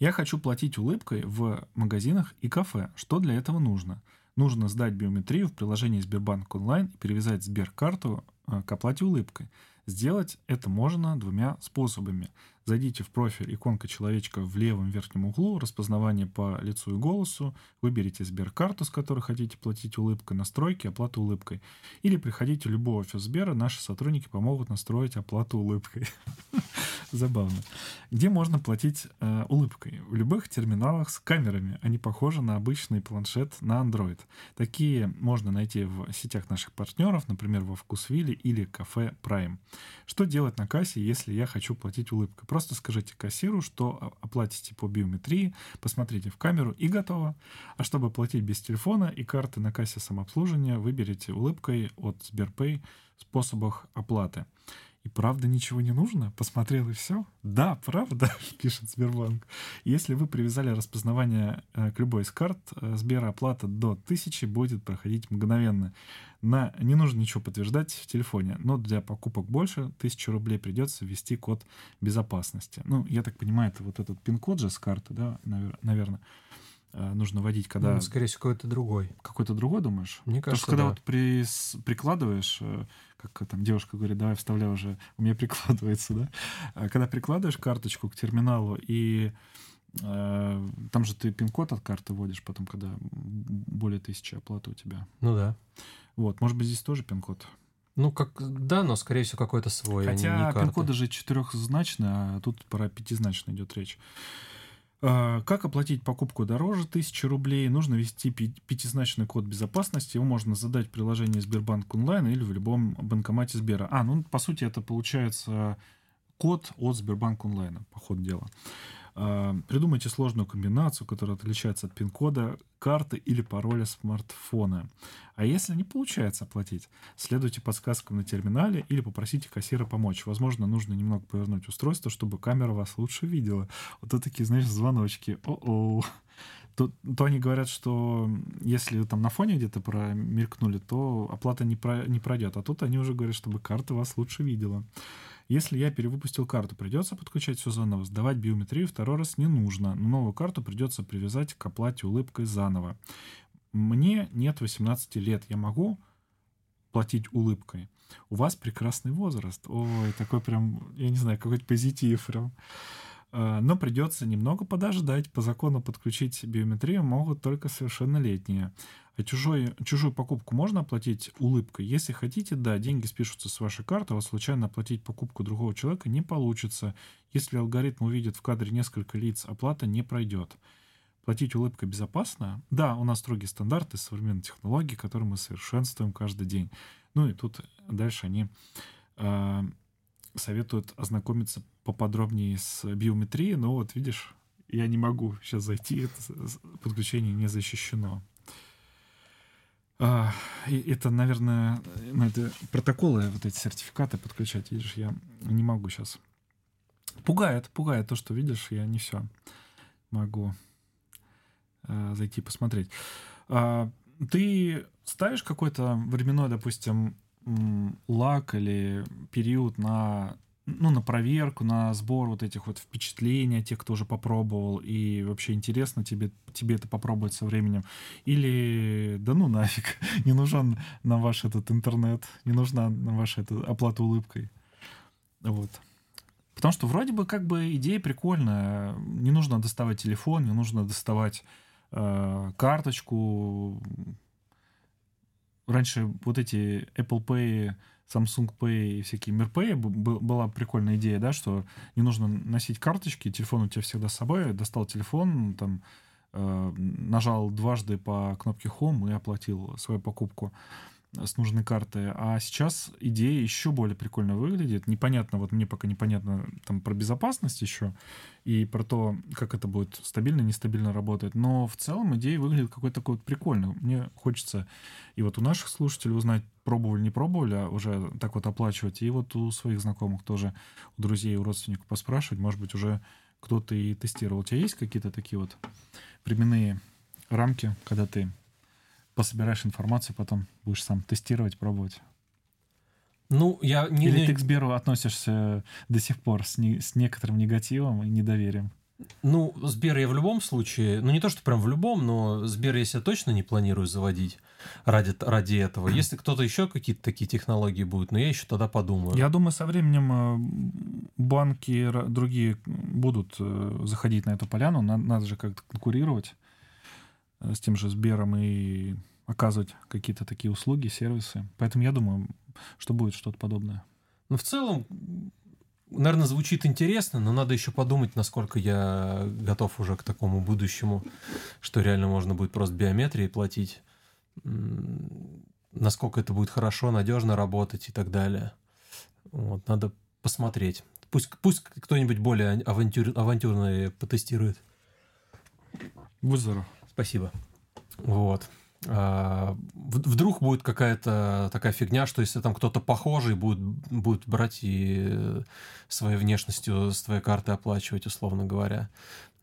Speaker 1: Я хочу платить улыбкой в магазинах и кафе. Что для этого нужно? Нужно сдать биометрию в приложении Сбербанк онлайн и перевязать Сберкарту э, к оплате улыбкой. Сделать это можно двумя способами. Зайдите в профиль иконка человечка в левом верхнем углу, распознавание по лицу и голосу, выберите Сберкарту, с которой хотите платить улыбкой, настройки, оплату улыбкой. Или приходите в любой офис Сбера, наши сотрудники помогут настроить оплату улыбкой. (laughs) Забавно. Где можно платить э, улыбкой? В любых терминалах с камерами. Они похожи на обычный планшет на Android. Такие можно найти в сетях наших партнеров, например, во Вкусвилле или кафе Prime. Что делать на кассе, если я хочу платить улыбкой? Просто скажите кассиру, что оплатите по биометрии, посмотрите в камеру и готово. А чтобы платить без телефона и карты на кассе самообслуживания, выберите улыбкой от Сберпэй в способах оплаты. И правда ничего не нужно? Посмотрел и все? Да, правда, (laughs) пишет Сбербанк. Если вы привязали распознавание э, к любой из карт, э, Сбероплата до 1000 будет проходить мгновенно. На, не нужно ничего подтверждать в телефоне, но для покупок больше 1000 рублей придется ввести код безопасности. Ну, я так понимаю, это вот этот пин-код же с карты, да, наверное. Э, нужно вводить, когда... Ну,
Speaker 2: скорее всего, какой-то другой.
Speaker 1: Какой-то другой, думаешь?
Speaker 2: Мне кажется,
Speaker 1: Потому что когда
Speaker 2: да.
Speaker 1: вот при, прикладываешь, как там девушка говорит, давай вставляй уже, у меня прикладывается, да? А когда прикладываешь карточку к терминалу, и э, там же ты пин-код от карты вводишь потом, когда более тысячи оплаты у тебя.
Speaker 2: Ну да.
Speaker 1: Вот, может быть, здесь тоже пин-код?
Speaker 2: Ну, как, да, но, скорее всего, какой-то свой,
Speaker 1: Хотя
Speaker 2: а не,
Speaker 1: не пин-коды же четырехзначные, а тут про пятизначный идет речь. А, как оплатить покупку дороже 1000 рублей? Нужно ввести пятизначный код безопасности. Его можно задать в приложении Сбербанк онлайн или в любом банкомате Сбера. А, ну, по сути, это получается код от Сбербанк онлайна, по ходу дела. А, придумайте сложную комбинацию, которая отличается от пин-кода карты или пароля смартфона. А если не получается оплатить, следуйте подсказкам на терминале или попросите кассира помочь. Возможно, нужно немного повернуть устройство, чтобы камера вас лучше видела. Вот это такие, знаешь, звоночки. О-о. То, то они говорят, что если там на фоне где-то промелькнули, то оплата не, про, не пройдет. А тут они уже говорят, чтобы карта вас лучше видела. Если я перевыпустил карту, придется подключать все заново. Сдавать биометрию второй раз не нужно. Но новую карту придется привязать к оплате улыбкой заново. Мне нет 18 лет. Я могу платить улыбкой. У вас прекрасный возраст. Ой, такой прям, я не знаю, какой-то позитив прям. А, но придется немного подождать. По закону подключить биометрию могут только совершеннолетние. А чужой, чужую покупку можно оплатить улыбкой? Если хотите, да, деньги спишутся с вашей карты, а вот случайно оплатить покупку другого человека не получится. Если алгоритм увидит в кадре несколько лиц, оплата не пройдет. Платить улыбкой безопасно? Да, у нас строгие стандарты, современные технологии, которые мы совершенствуем каждый день. Ну и тут дальше они э, советуют ознакомиться поподробнее с биометрией, но вот видишь, я не могу сейчас зайти, это подключение не защищено. А, и это, наверное, ну, протоколы, вот эти сертификаты подключать, видишь, я не могу сейчас. Пугает, пугает то, что видишь, я не все могу а, зайти посмотреть. А, ты ставишь какой-то временной, допустим, лак или период на ну, на проверку, на сбор вот этих вот впечатлений, тех, кто уже попробовал, и вообще интересно тебе, тебе это попробовать со временем. Или, да ну нафиг, (laughs) не нужен нам ваш этот интернет, не нужна нам ваша эта оплата улыбкой. Вот. Потому что вроде бы как бы идея прикольная. Не нужно доставать телефон, не нужно доставать э, карточку. Раньше вот эти Apple Pay Samsung Pay и всякие MirPay была прикольная идея, да, что не нужно носить карточки, телефон у тебя всегда с собой, достал телефон, там, э, нажал дважды по кнопке Home и оплатил свою покупку с нужной карты. А сейчас идея еще более прикольно выглядит. Непонятно, вот мне пока непонятно там про безопасность еще и про то, как это будет стабильно, нестабильно работать. Но в целом идея выглядит какой-то такой вот прикольный. Мне хочется и вот у наших слушателей узнать, пробовали, не пробовали, а уже так вот оплачивать. И вот у своих знакомых тоже, у друзей, у родственников поспрашивать. Может быть, уже кто-то и тестировал. У тебя есть какие-то такие вот временные рамки, когда ты пособираешь информацию, потом будешь сам тестировать, пробовать?
Speaker 2: Ну, я не...
Speaker 1: Или ты к Сберу относишься до сих пор с, не, с некоторым негативом и недоверием?
Speaker 2: Ну, Сбер я в любом случае, ну не то, что прям в любом, но Сбер я себя точно не планирую заводить ради, ради этого. Если кто-то еще какие-то такие технологии будет, но я еще тогда подумаю.
Speaker 1: Я думаю, со временем э, банки другие будут э, заходить на эту поляну. Надо же как-то конкурировать с тем же Сбером и оказывать какие-то такие услуги, сервисы. Поэтому я думаю, что будет что-то подобное.
Speaker 2: Ну, в целом, наверное, звучит интересно, но надо еще подумать, насколько я готов уже к такому будущему, что реально можно будет просто биометрией платить, насколько это будет хорошо, надежно работать и так далее. Вот, надо посмотреть. Пусть, пусть кто-нибудь более авантюр, авантюрный потестирует.
Speaker 1: Будь здоров.
Speaker 2: Спасибо. Вот. А, вдруг будет какая-то такая фигня, что если там кто-то похожий будет, будет брать и своей внешностью с твоей карты оплачивать, условно говоря.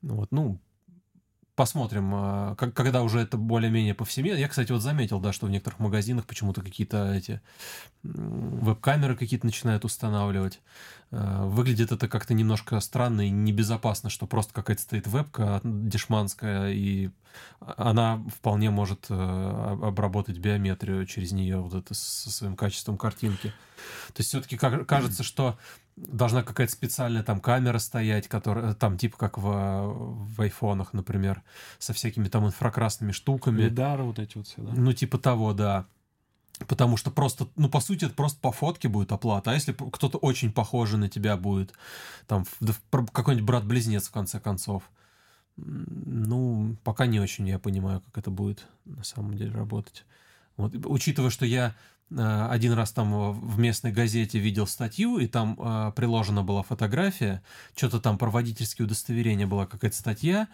Speaker 2: Вот, ну, посмотрим, а, когда уже это более-менее повсеместно. Я, кстати, вот заметил, да, что в некоторых магазинах почему-то какие-то эти веб-камеры какие-то начинают устанавливать. А, выглядит это как-то немножко странно и небезопасно, что просто какая-то стоит вебка дешманская, и она вполне может э, обработать биометрию через нее вот это со своим качеством картинки. То есть все-таки кажется, что должна какая-то специальная там камера стоять, которая там типа как в, в айфонах, например, со всякими там инфракрасными штуками.
Speaker 1: Лидары вот эти вот все, да?
Speaker 2: Ну, типа того, да. Потому что просто, ну, по сути, это просто по фотке будет оплата. А если кто-то очень похожий на тебя будет, там, какой-нибудь брат-близнец, в конце концов, ну, пока не очень я понимаю, как это будет на самом деле работать. Вот, учитывая, что я Э, один раз там в местной газете видел статью, и там э, приложена была фотография, что-то там про водительские удостоверения была какая-то статья,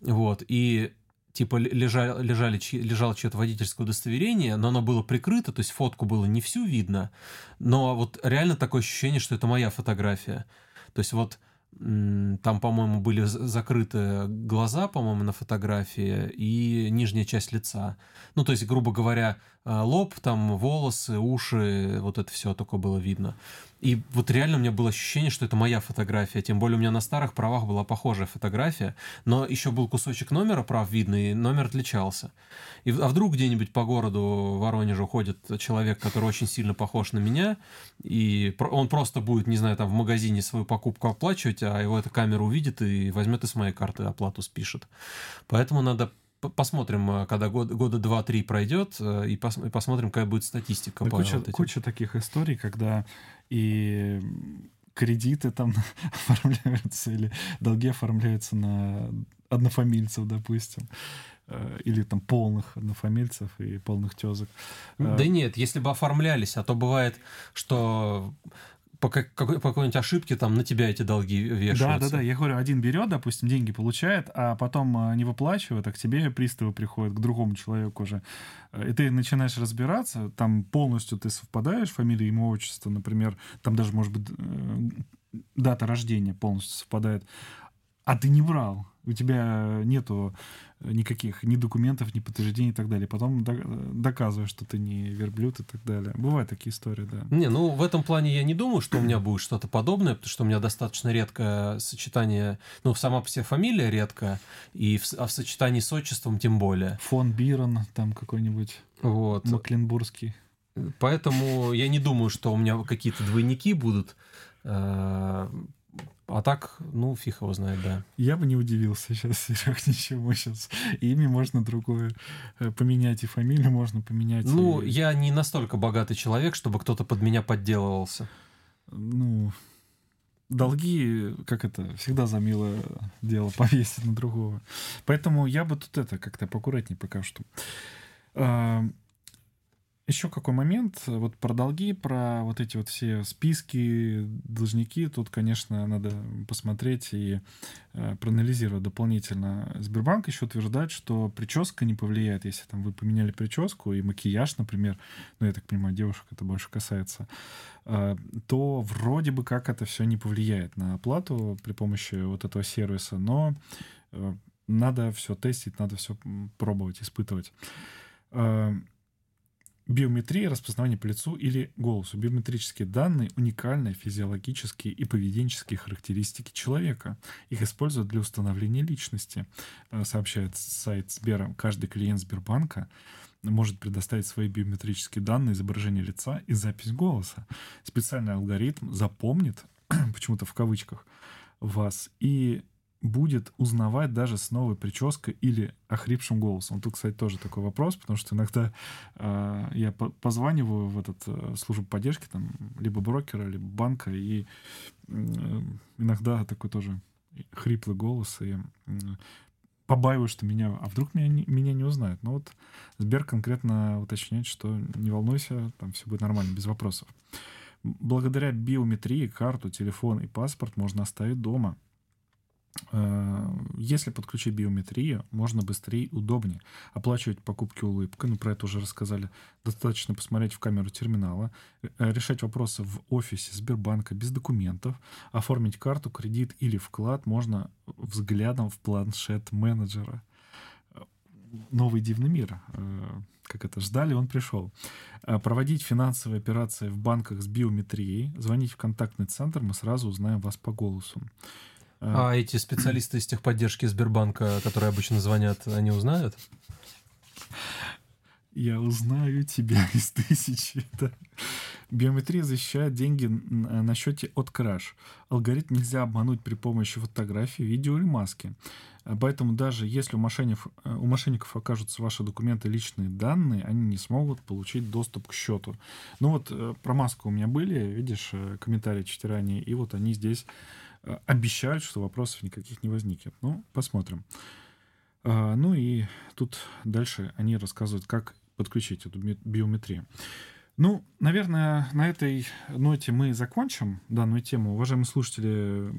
Speaker 2: вот, и типа лежали, лежали, лежало чье-то водительское удостоверение, но оно было прикрыто, то есть фотку было не всю видно, но вот реально такое ощущение, что это моя фотография. То есть вот там, по-моему, были закрыты глаза, по-моему, на фотографии и нижняя часть лица. Ну, то есть, грубо говоря, э, лоб, там волосы, уши, вот это все только было видно. И вот реально у меня было ощущение, что это моя фотография. Тем более у меня на старых правах была похожая фотография, но еще был кусочек номера прав видный, и номер отличался. И, а вдруг где-нибудь по городу Воронежу ходит человек, который очень сильно похож на меня, и он просто будет, не знаю, там в магазине свою покупку оплачивать, а его эта камера увидит и возьмет из моей карты оплату спишет. Поэтому надо посмотрим, э, когда год, года два-три пройдет, э, и, пос, и посмотрим, какая будет статистика.
Speaker 1: Да по куча, вот куча таких историй, когда и кредиты там (laughs) оформляются или долги оформляются на однофамильцев, допустим э, или там полных однофамильцев и полных тезок.
Speaker 2: Да нет, если бы оформлялись, а то бывает, что по, как, по какой-нибудь ошибке там на тебя эти долги вешаются.
Speaker 1: Да, да, да. Я говорю, один берет, допустим, деньги получает, а потом а, не выплачивает, а к тебе приставы приходят, к другому человеку уже. Э, и ты начинаешь разбираться, там полностью ты совпадаешь, фамилия, имя, отчество, например, там даже, может быть, э, дата рождения полностью совпадает, а ты не брал у тебя нету никаких ни документов, ни подтверждений и так далее. Потом доказываешь, что ты не верблюд и так далее. Бывают такие истории, да.
Speaker 2: Не, ну в этом плане я не думаю, что у меня будет что-то подобное, потому что у меня достаточно редкое сочетание, ну сама по себе фамилия редкая, и в, а в сочетании с отчеством тем более.
Speaker 1: Фон Бирон там какой-нибудь. Вот. Макленбургский.
Speaker 2: Поэтому я не думаю, что у меня какие-то двойники будут. А так, ну, фиг его знает, да.
Speaker 1: Я бы не удивился сейчас, (laughs) Серег, ничего сейчас. Имя можно другое э, поменять, и фамилию можно поменять.
Speaker 2: Ну,
Speaker 1: и...
Speaker 2: я не настолько богатый человек, чтобы кто-то под меня подделывался.
Speaker 1: Ну, долги, как это, всегда за милое дело (laughs) повесить на другого. Поэтому я бы тут это как-то поаккуратнее пока что. Еще какой момент, вот про долги, про вот эти вот все списки, должники, тут, конечно, надо посмотреть и э, проанализировать дополнительно. Сбербанк еще утверждает, что прическа не повлияет, если там вы поменяли прическу и макияж, например, ну, я так понимаю, девушек это больше касается, э, то вроде бы как это все не повлияет на оплату при помощи вот этого сервиса, но э, надо все тестить, надо все пробовать, испытывать. Биометрия, распознавание по лицу или голосу. Биометрические данные — уникальные физиологические и поведенческие характеристики человека. Их используют для установления личности, э, сообщает сайт Сбера. Каждый клиент Сбербанка может предоставить свои биометрические данные, изображение лица и запись голоса. Специальный алгоритм запомнит, (clears throat) почему-то в кавычках, вас и будет узнавать даже с новой прической или охрипшим голосом. Тут, кстати, тоже такой вопрос, потому что иногда э, я по позваниваю в этот э, службу поддержки, там, либо брокера, либо банка, и э, иногда такой тоже хриплый голос, и э, побаиваюсь, что меня, а вдруг меня не, меня не узнают. Но вот Сбер конкретно уточняет, что не волнуйся, там все будет нормально, без вопросов. Благодаря биометрии карту, телефон и паспорт можно оставить дома – если подключить биометрию, можно быстрее и удобнее оплачивать покупки улыбкой, ну про это уже рассказали. Достаточно посмотреть в камеру терминала, э, решать вопросы в офисе Сбербанка без документов, оформить карту, кредит или вклад можно взглядом в планшет менеджера. Новый дивный мир. Э, как это ждали, он пришел. Проводить финансовые операции в банках с биометрией, звонить в контактный центр, мы сразу узнаем вас по голосу.
Speaker 2: А, эти специалисты из техподдержки Сбербанка, которые обычно звонят, они узнают?
Speaker 1: Я узнаю тебя (laughs) из тысячи. Да. Биометрия защищает деньги на счете от краж. Алгоритм нельзя обмануть при помощи фотографии, видео или маски. Поэтому даже если у мошенников, у мошенников окажутся ваши документы, личные данные, они не смогут получить доступ к счету. Ну вот э, про маску у меня были, видишь, э, комментарии чуть ранее, и вот они здесь Э, обещают, что вопросов никаких не возникнет. Ну, посмотрим. А, ну и тут дальше они рассказывают, как подключить эту биометрию. Ну, наверное, на этой ноте мы закончим данную тему. Уважаемые слушатели,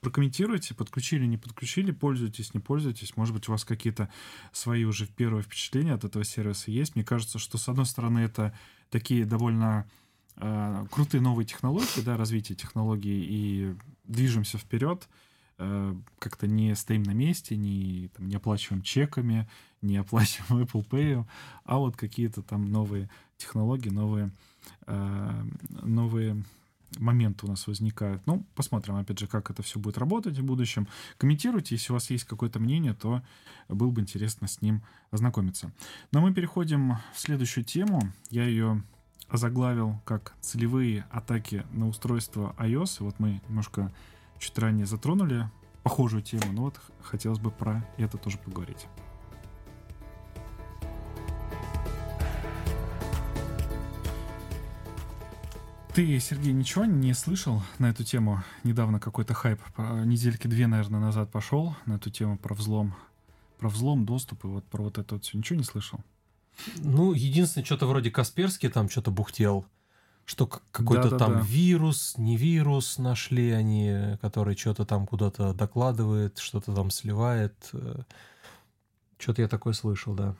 Speaker 1: прокомментируйте, подключили, не подключили, пользуетесь, не пользуетесь. Может быть, у вас какие-то свои уже первые впечатления от этого сервиса есть. Мне кажется, что, с одной стороны, это такие довольно э, крутые новые технологии, да, развитие технологий и движемся вперед, э, как-то не стоим на месте, не, там, не оплачиваем чеками, не оплачиваем Apple Pay, а вот какие-то там новые технологии, новые, э, новые моменты у нас возникают. Ну, посмотрим, опять же, как это все будет работать в будущем. Комментируйте, если у вас есть какое-то мнение, то было бы интересно с ним ознакомиться. Но мы переходим в следующую тему. Я ее озаглавил как целевые атаки на устройство iOS. вот мы немножко чуть ранее затронули похожую тему, но вот хотелось бы про это тоже поговорить. Ты, Сергей, ничего не слышал на эту тему? Недавно какой-то хайп, недельки две, наверное, назад пошел на эту тему про взлом, про взлом, доступ и вот про вот это вот все. Ничего не слышал?
Speaker 2: Ну, единственное, что-то вроде Касперский там что-то бухтел, что какой-то да, да, там да. вирус, не вирус нашли они, который что-то там куда-то докладывает, что-то там сливает. Э, что-то я такое слышал, да.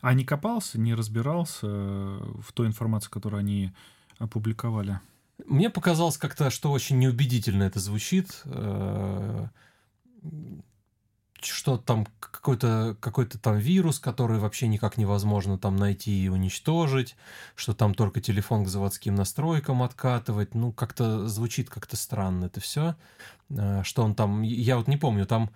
Speaker 1: А не копался, не разбирался в той информации, которую они опубликовали?
Speaker 2: Мне показалось как-то, что очень неубедительно это звучит э, что там какой-то какой там вирус, который вообще никак невозможно там найти и уничтожить, что там только телефон к заводским настройкам откатывать. Ну, как-то звучит как-то странно это все. А, что он там... Я вот не помню, там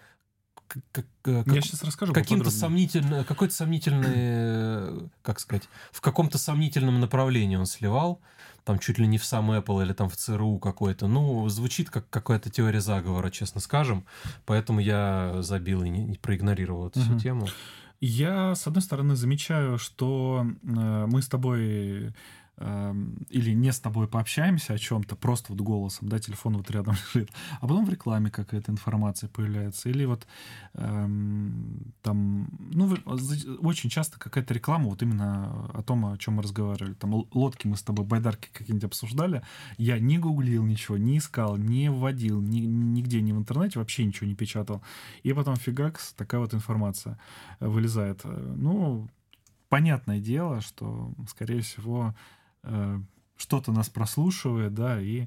Speaker 1: как, как, Я сейчас расскажу
Speaker 2: каким-то сомнительно, какой-то сомнительный, как сказать, в каком-то сомнительном направлении он сливал там чуть ли не в сам Apple или там в ЦРУ какой-то. Ну, звучит как какая-то теория заговора, честно скажем. Поэтому я забил и не, не проигнорировал эту угу. всю тему.
Speaker 1: Я, с одной стороны, замечаю, что э, мы с тобой или не с тобой пообщаемся о чем-то, просто вот голосом, да, телефон вот рядом (laughs) лежит, а потом в рекламе какая-то информация появляется, или вот эм, там, ну, очень часто какая-то реклама вот именно о том, о чем мы разговаривали, там лодки мы с тобой, байдарки какие-нибудь обсуждали, я не гуглил ничего, не искал, не вводил, ни, нигде, ни в интернете, вообще ничего не печатал, и потом фигакс, такая вот информация вылезает. Ну, понятное дело, что, скорее всего, Э, что-то нас прослушивает, да, и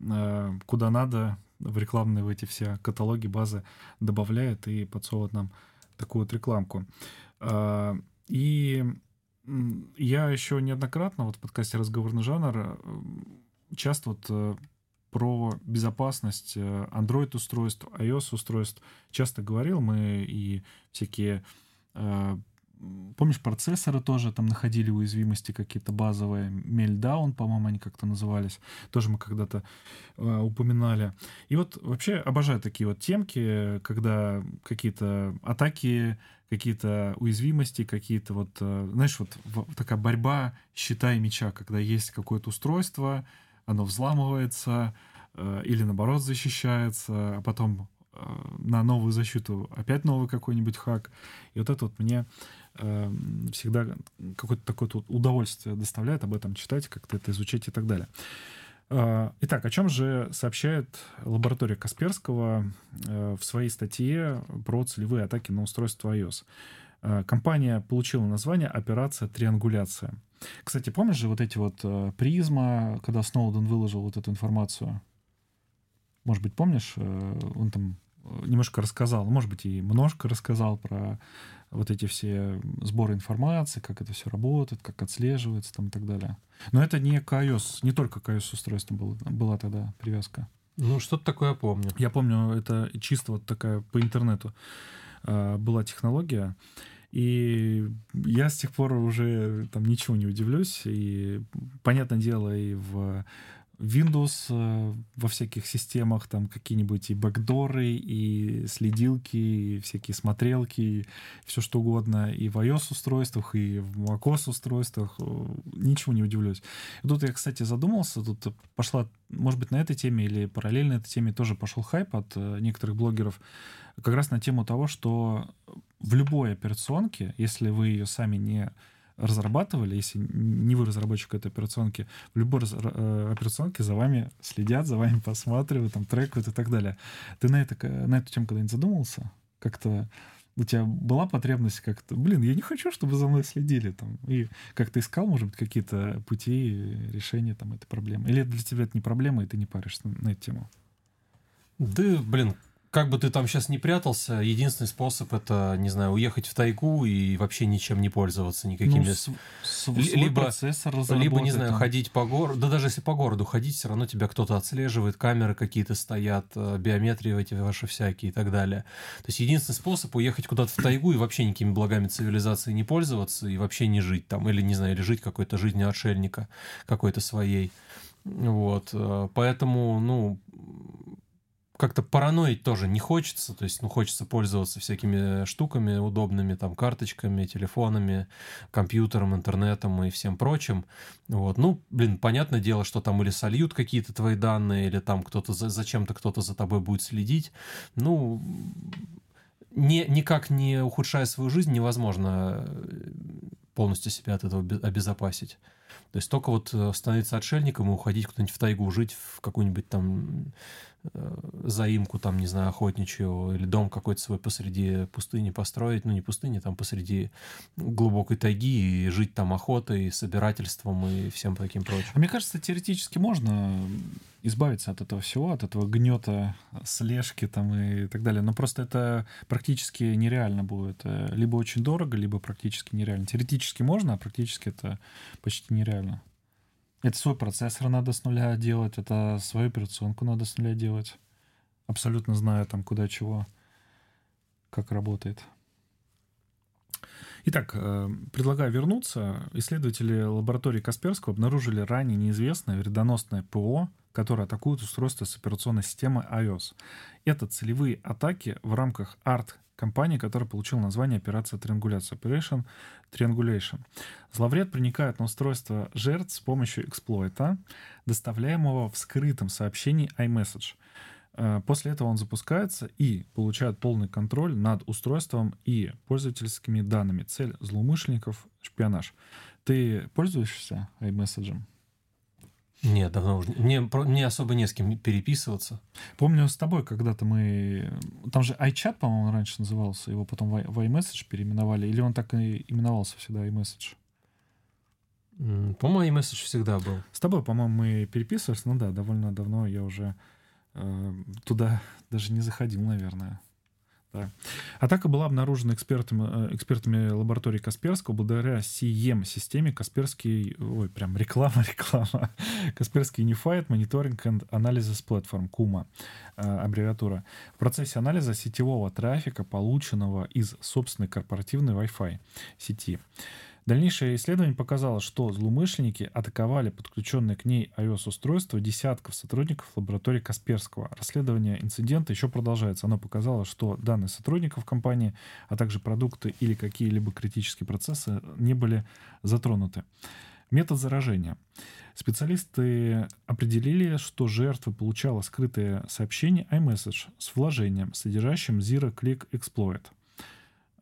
Speaker 1: э, куда надо в рекламные в эти все каталоги, базы добавляет и подсовывает нам такую вот рекламку. Э, и я еще неоднократно вот в подкасте «Разговорный жанр» часто вот э, про безопасность э, Android-устройств, iOS-устройств часто говорил. Мы и всякие э, Помнишь, процессоры тоже там находили уязвимости какие-то базовые. Meltdown, по-моему, они как-то назывались. Тоже мы когда-то э, упоминали. И вот вообще обожаю такие вот темки, когда какие-то атаки, какие-то уязвимости, какие-то вот, э, знаешь, вот в, такая борьба щита и меча, когда есть какое-то устройство, оно взламывается э, или наоборот защищается, а потом э, на новую защиту опять новый какой-нибудь хак. И вот это вот мне э, всегда какое-то такое вот удовольствие доставляет об этом читать, как-то это изучать и так далее. Э, итак, о чем же сообщает лаборатория Касперского э, в своей статье про целевые атаки на устройство iOS? Э, компания получила название «Операция Триангуляция». Кстати, помнишь же вот эти вот э, призма, когда Сноуден выложил вот эту информацию? Может быть, помнишь, он там немножко рассказал, может быть, и немножко рассказал про вот эти все сборы информации, как это все работает, как отслеживается там и так далее. Но это не к iOS, не только к iOS устройству был, была тогда привязка.
Speaker 2: Ну, что-то такое помню.
Speaker 1: Я помню, это чисто вот такая по интернету э, была технология. И я с тех пор уже там ничего не удивлюсь. И, понятное дело, и в Windows э, во всяких системах, там какие-нибудь и бэкдоры, и следилки, и всякие смотрелки, и все что угодно, и в iOS-устройствах, и в macOS-устройствах, э, ничего не удивлюсь. И тут я, кстати, задумался, тут пошла, может быть, на этой теме или параллельно этой теме тоже пошел хайп от э, некоторых блогеров, как раз на тему того, что в любой операционке, если вы ее сами не разрабатывали, если не вы разработчик этой операционки, в любой э, операционке за вами следят, за вами посматривают, там трекают и так далее. Ты на, это, на эту тему когда-нибудь задумывался? Как-то у тебя была потребность как-то, блин, я не хочу, чтобы за мной следили, там, и как то искал, может быть, какие-то пути решения там этой проблемы? Или для тебя это не проблема, и ты не паришься на, на эту тему?
Speaker 2: Да, блин, как бы ты там сейчас не прятался, единственный способ это, не знаю, уехать в тайгу и вообще ничем не пользоваться никакими. Ну, с,
Speaker 1: с, либо,
Speaker 2: либо, не знаю, там. ходить по городу. Да даже если по городу ходить, все равно тебя кто-то отслеживает, камеры какие-то стоят, э, биометрии эти ваши всякие и так далее. То есть единственный способ уехать куда-то в тайгу и вообще никакими благами цивилизации не пользоваться и вообще не жить там. Или, не знаю, или жить какой-то жизнью отшельника какой-то своей. Вот. Э, поэтому, ну, как-то параноить тоже не хочется, то есть, ну, хочется пользоваться всякими штуками удобными, там, карточками, телефонами, компьютером, интернетом и всем прочим, вот, ну, блин, понятное дело, что там или сольют какие-то твои данные, или там кто-то, за, зачем-то кто-то за тобой будет следить, ну, не, никак не ухудшая свою жизнь, невозможно э, полностью себя от этого обезопасить. То есть только вот э, становиться отшельником и уходить куда-нибудь в тайгу, жить в какую-нибудь там Э, заимку, там, не знаю, охотничью, или дом какой-то свой посреди пустыни построить, ну, не пустыни, там, посреди глубокой тайги, и жить там охотой, собирательством и всем таким прочим.
Speaker 1: А мне кажется, теоретически можно избавиться от этого всего, от этого гнета, слежки там и так далее. Но просто это практически нереально будет. Э, либо очень дорого, либо практически нереально. Теоретически можно, а практически это почти нереально. Это свой процессор надо с нуля делать, это свою операционку надо с нуля делать. Абсолютно зная там куда чего, как работает. Итак, э, предлагаю вернуться. Исследователи лаборатории Касперского обнаружили ранее неизвестное вредоносное ПО, которое атакует устройство с операционной системой iOS. Это целевые атаки в рамках ART компании, которая получила название операция триангуляция Operation Triangulation. Зловред проникает на устройство жертв с помощью эксплойта, доставляемого в скрытом сообщении iMessage. Э, после этого он запускается и получает полный контроль над устройством и пользовательскими данными. Цель злоумышленников — шпионаж. Ты пользуешься iMessage?
Speaker 2: Нет, давно уже. Мне, мне особо не с кем переписываться.
Speaker 1: Помню с тобой когда-то мы... Там же iChat, по-моему, раньше назывался, его потом в, в iMessage переименовали, или он так и именовался всегда iMessage?
Speaker 2: По-моему, iMessage всегда был.
Speaker 1: С тобой, по-моему, мы переписывались, ну да, довольно давно я уже э, туда даже не заходил, наверное. Да. Атака была обнаружена экспертами, э, экспертами лаборатории Касперского благодаря CEM-системе Касперский... Ой, прям реклама, (laughs) реклама. Касперский Unified Monitoring and Analysis Platform, KUMA, э, аббревиатура. В процессе анализа сетевого трафика, полученного из собственной корпоративной Wi-Fi сети. Дальнейшее исследование показало, что злоумышленники атаковали подключенные к ней iOS-устройства десятков сотрудников лаборатории Касперского. Расследование инцидента еще продолжается. Оно показало, что данные сотрудников компании, а также продукты или какие-либо критические процессы не были затронуты. Метод заражения. Специалисты определили, что жертва получала скрытые сообщения iMessage с вложением, содержащим Zero Click Exploit.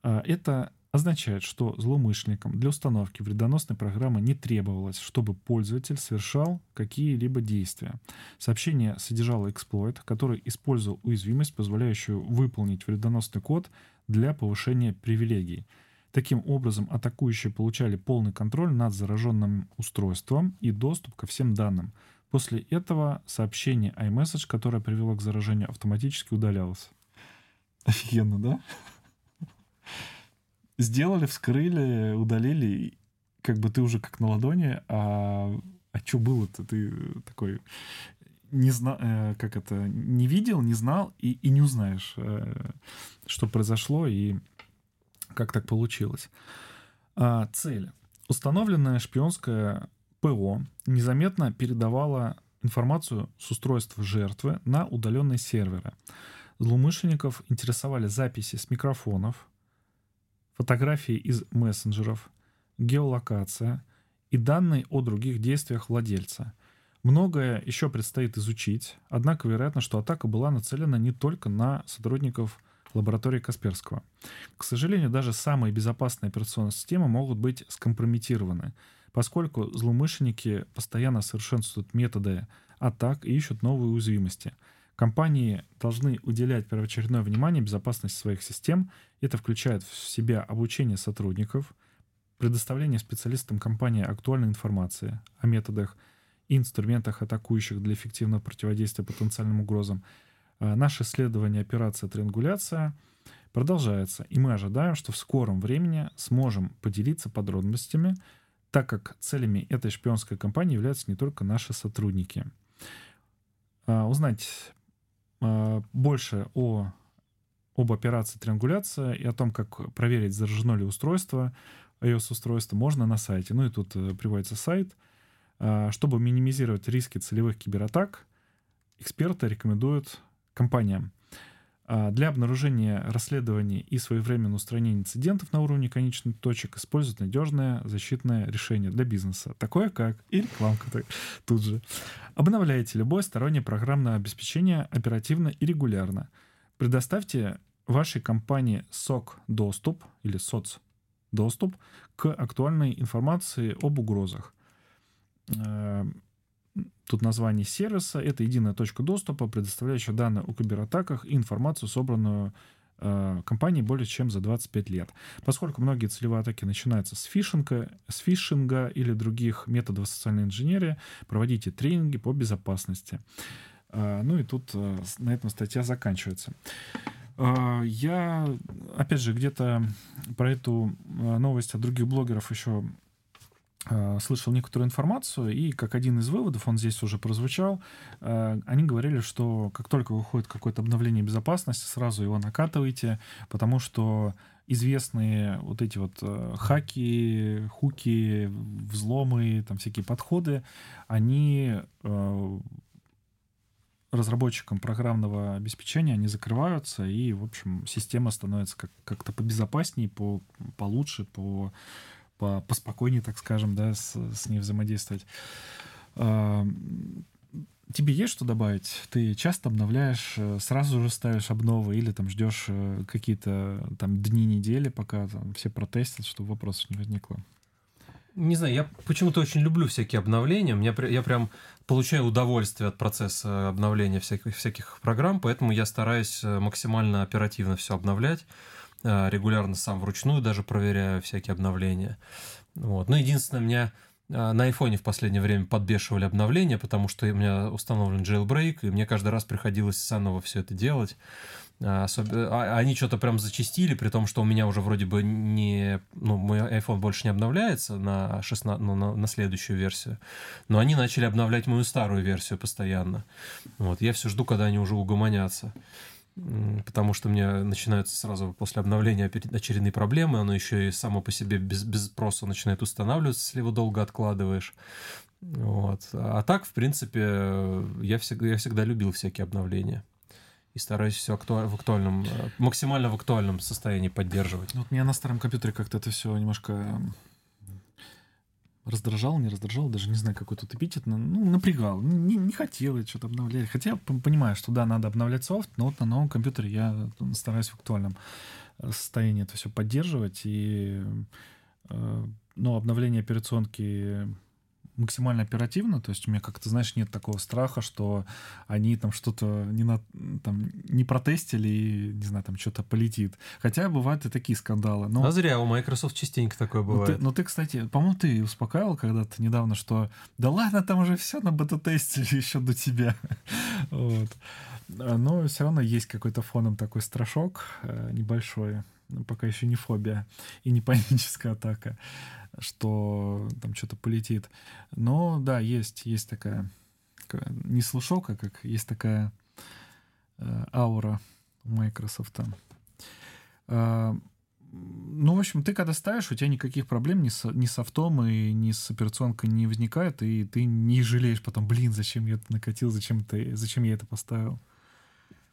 Speaker 1: А, это означает, что злоумышленникам для установки вредоносной программы не требовалось, чтобы пользователь совершал какие-либо действия. Сообщение содержало эксплойт, который использовал уязвимость, позволяющую выполнить вредоносный код для повышения привилегий. Таким образом, атакующие получали полный контроль над зараженным устройством и доступ ко всем данным. После этого сообщение iMessage, которое привело к заражению, автоматически удалялось. Офигенно, да? Сделали, вскрыли, удалили, как бы ты уже как на ладони, а, а что было-то? Ты такой не зна, э, как это, не видел, не знал и, и не узнаешь, э, что произошло и как так получилось. А, цель. Установленная шпионская ПО незаметно передавала информацию с устройства жертвы на удаленные серверы. Злоумышленников интересовали записи с микрофонов, фотографии из мессенджеров, геолокация и данные о других действиях владельца. Многое еще предстоит изучить, однако вероятно, что атака была нацелена не только на сотрудников лаборатории Касперского. К сожалению, даже самые безопасные операционные системы могут быть скомпрометированы, поскольку злоумышленники постоянно совершенствуют методы атак и ищут новые уязвимости – Компании должны уделять первоочередное внимание безопасности своих систем. Это включает в себя обучение сотрудников, предоставление специалистам компании актуальной информации о методах и инструментах атакующих для эффективного противодействия потенциальным угрозам. А, наше исследование операция «Триангуляция» продолжается, и мы ожидаем, что в скором времени сможем поделиться подробностями, так как целями этой шпионской кампании являются не только наши сотрудники. А, узнать больше о, об операции триангуляция и о том, как проверить, заражено ли устройство, iOS-устройство, можно на сайте. Ну и тут э, приводится сайт. А, чтобы минимизировать риски целевых кибератак, эксперты рекомендуют компаниям для обнаружения расследований и своевременного устранения инцидентов на уровне конечных точек используют надежное защитное решение для бизнеса, такое как и рекламка тут же. Обновляйте любое стороннее программное обеспечение оперативно и регулярно. Предоставьте вашей компании СОК доступ или СОЦ доступ к актуальной информации об угрозах. Тут название сервиса — это единая точка доступа, предоставляющая данные о кибератаках и информацию, собранную э, компанией более чем за 25 лет. Поскольку многие целевые атаки начинаются с фишинга, с фишинга или других методов социальной инженерии, проводите тренинги по безопасности. Э, ну и тут э, на этом статья заканчивается. Э, я, опять же, где-то про эту новость от других блогеров еще слышал некоторую информацию, и как один из выводов, он здесь уже прозвучал, э, они говорили, что как только выходит какое-то обновление безопасности, сразу его накатывайте, потому что известные вот эти вот э, хаки, хуки, взломы, там всякие подходы, они разработчикам программного обеспечения они закрываются, и, в общем, система становится как- как-то побезопаснее, по, получше, по по, поспокойнее, так скажем, да, с, с ней взаимодействовать. А, тебе есть что добавить? Ты часто обновляешь, э, сразу же ставишь обновы или там ждешь э, какие-то там дни, недели, пока там все протестят, чтобы вопросов не возникло?
Speaker 2: Не знаю, я почему-то очень люблю всякие обновления. Меня, я прям получаю удовольствие от процесса обновления всяких, всяких программ, поэтому я стараюсь э, максимально оперативно все обновлять. Э, регулярно сам вручную даже проверяю всякие обновления. Вот. Но ну, единственное, меня э, на айфоне в последнее время подбешивали обновления, потому что у меня установлен jailbreak, и мне каждый раз приходилось заново все это делать. А, особенно, а, они что-то прям зачистили, при том, что у меня уже вроде бы не... Ну, мой iPhone больше не обновляется на, 16, ну, на, на следующую версию. Но они начали обновлять мою старую версию постоянно. Вот, я все жду, когда они уже угомонятся. Потому что мне начинаются сразу после обновления очередные проблемы. Оно еще и само по себе без, без спроса начинает устанавливаться, если его долго откладываешь. Вот. А так, в принципе, я всегда, я всегда любил всякие обновления и стараюсь все актуаль... в актуальном, э, максимально в актуальном состоянии поддерживать.
Speaker 1: Ну, вот меня на старом компьютере как-то это все немножко раздражал, не раздражал, даже не знаю, какой тут эпитет, но, ну, напрягал, не, не хотел что-то обновлять. Хотя я понимаю, что да, надо обновлять софт, но вот на новом компьютере я стараюсь в актуальном э, состоянии это все поддерживать. И э, ну, обновление операционки максимально оперативно, то есть у меня как-то, знаешь, нет такого страха, что они там что-то не, на, там, не протестили и, не знаю, там что-то полетит. Хотя бывают и такие скандалы. Но...
Speaker 2: А зря, у Microsoft частенько такое бывает.
Speaker 1: Но ты, но ты кстати, по-моему, ты успокаивал когда-то недавно, что да ладно, там уже все на бета-тесте (laughs) еще до тебя. (laughs) вот. Но все равно есть какой-то фоном такой страшок э, небольшой пока еще не фобия и не паническая атака что там что-то полетит. Но да, есть, есть такая, не слушок, а как есть такая э, аура у Microsoft. Э, ну, в общем, ты когда ставишь, у тебя никаких проблем ни с, ни с софтом и ни с операционкой не возникает, и ты не жалеешь потом, блин, зачем я это накатил, зачем, ты, зачем я это поставил.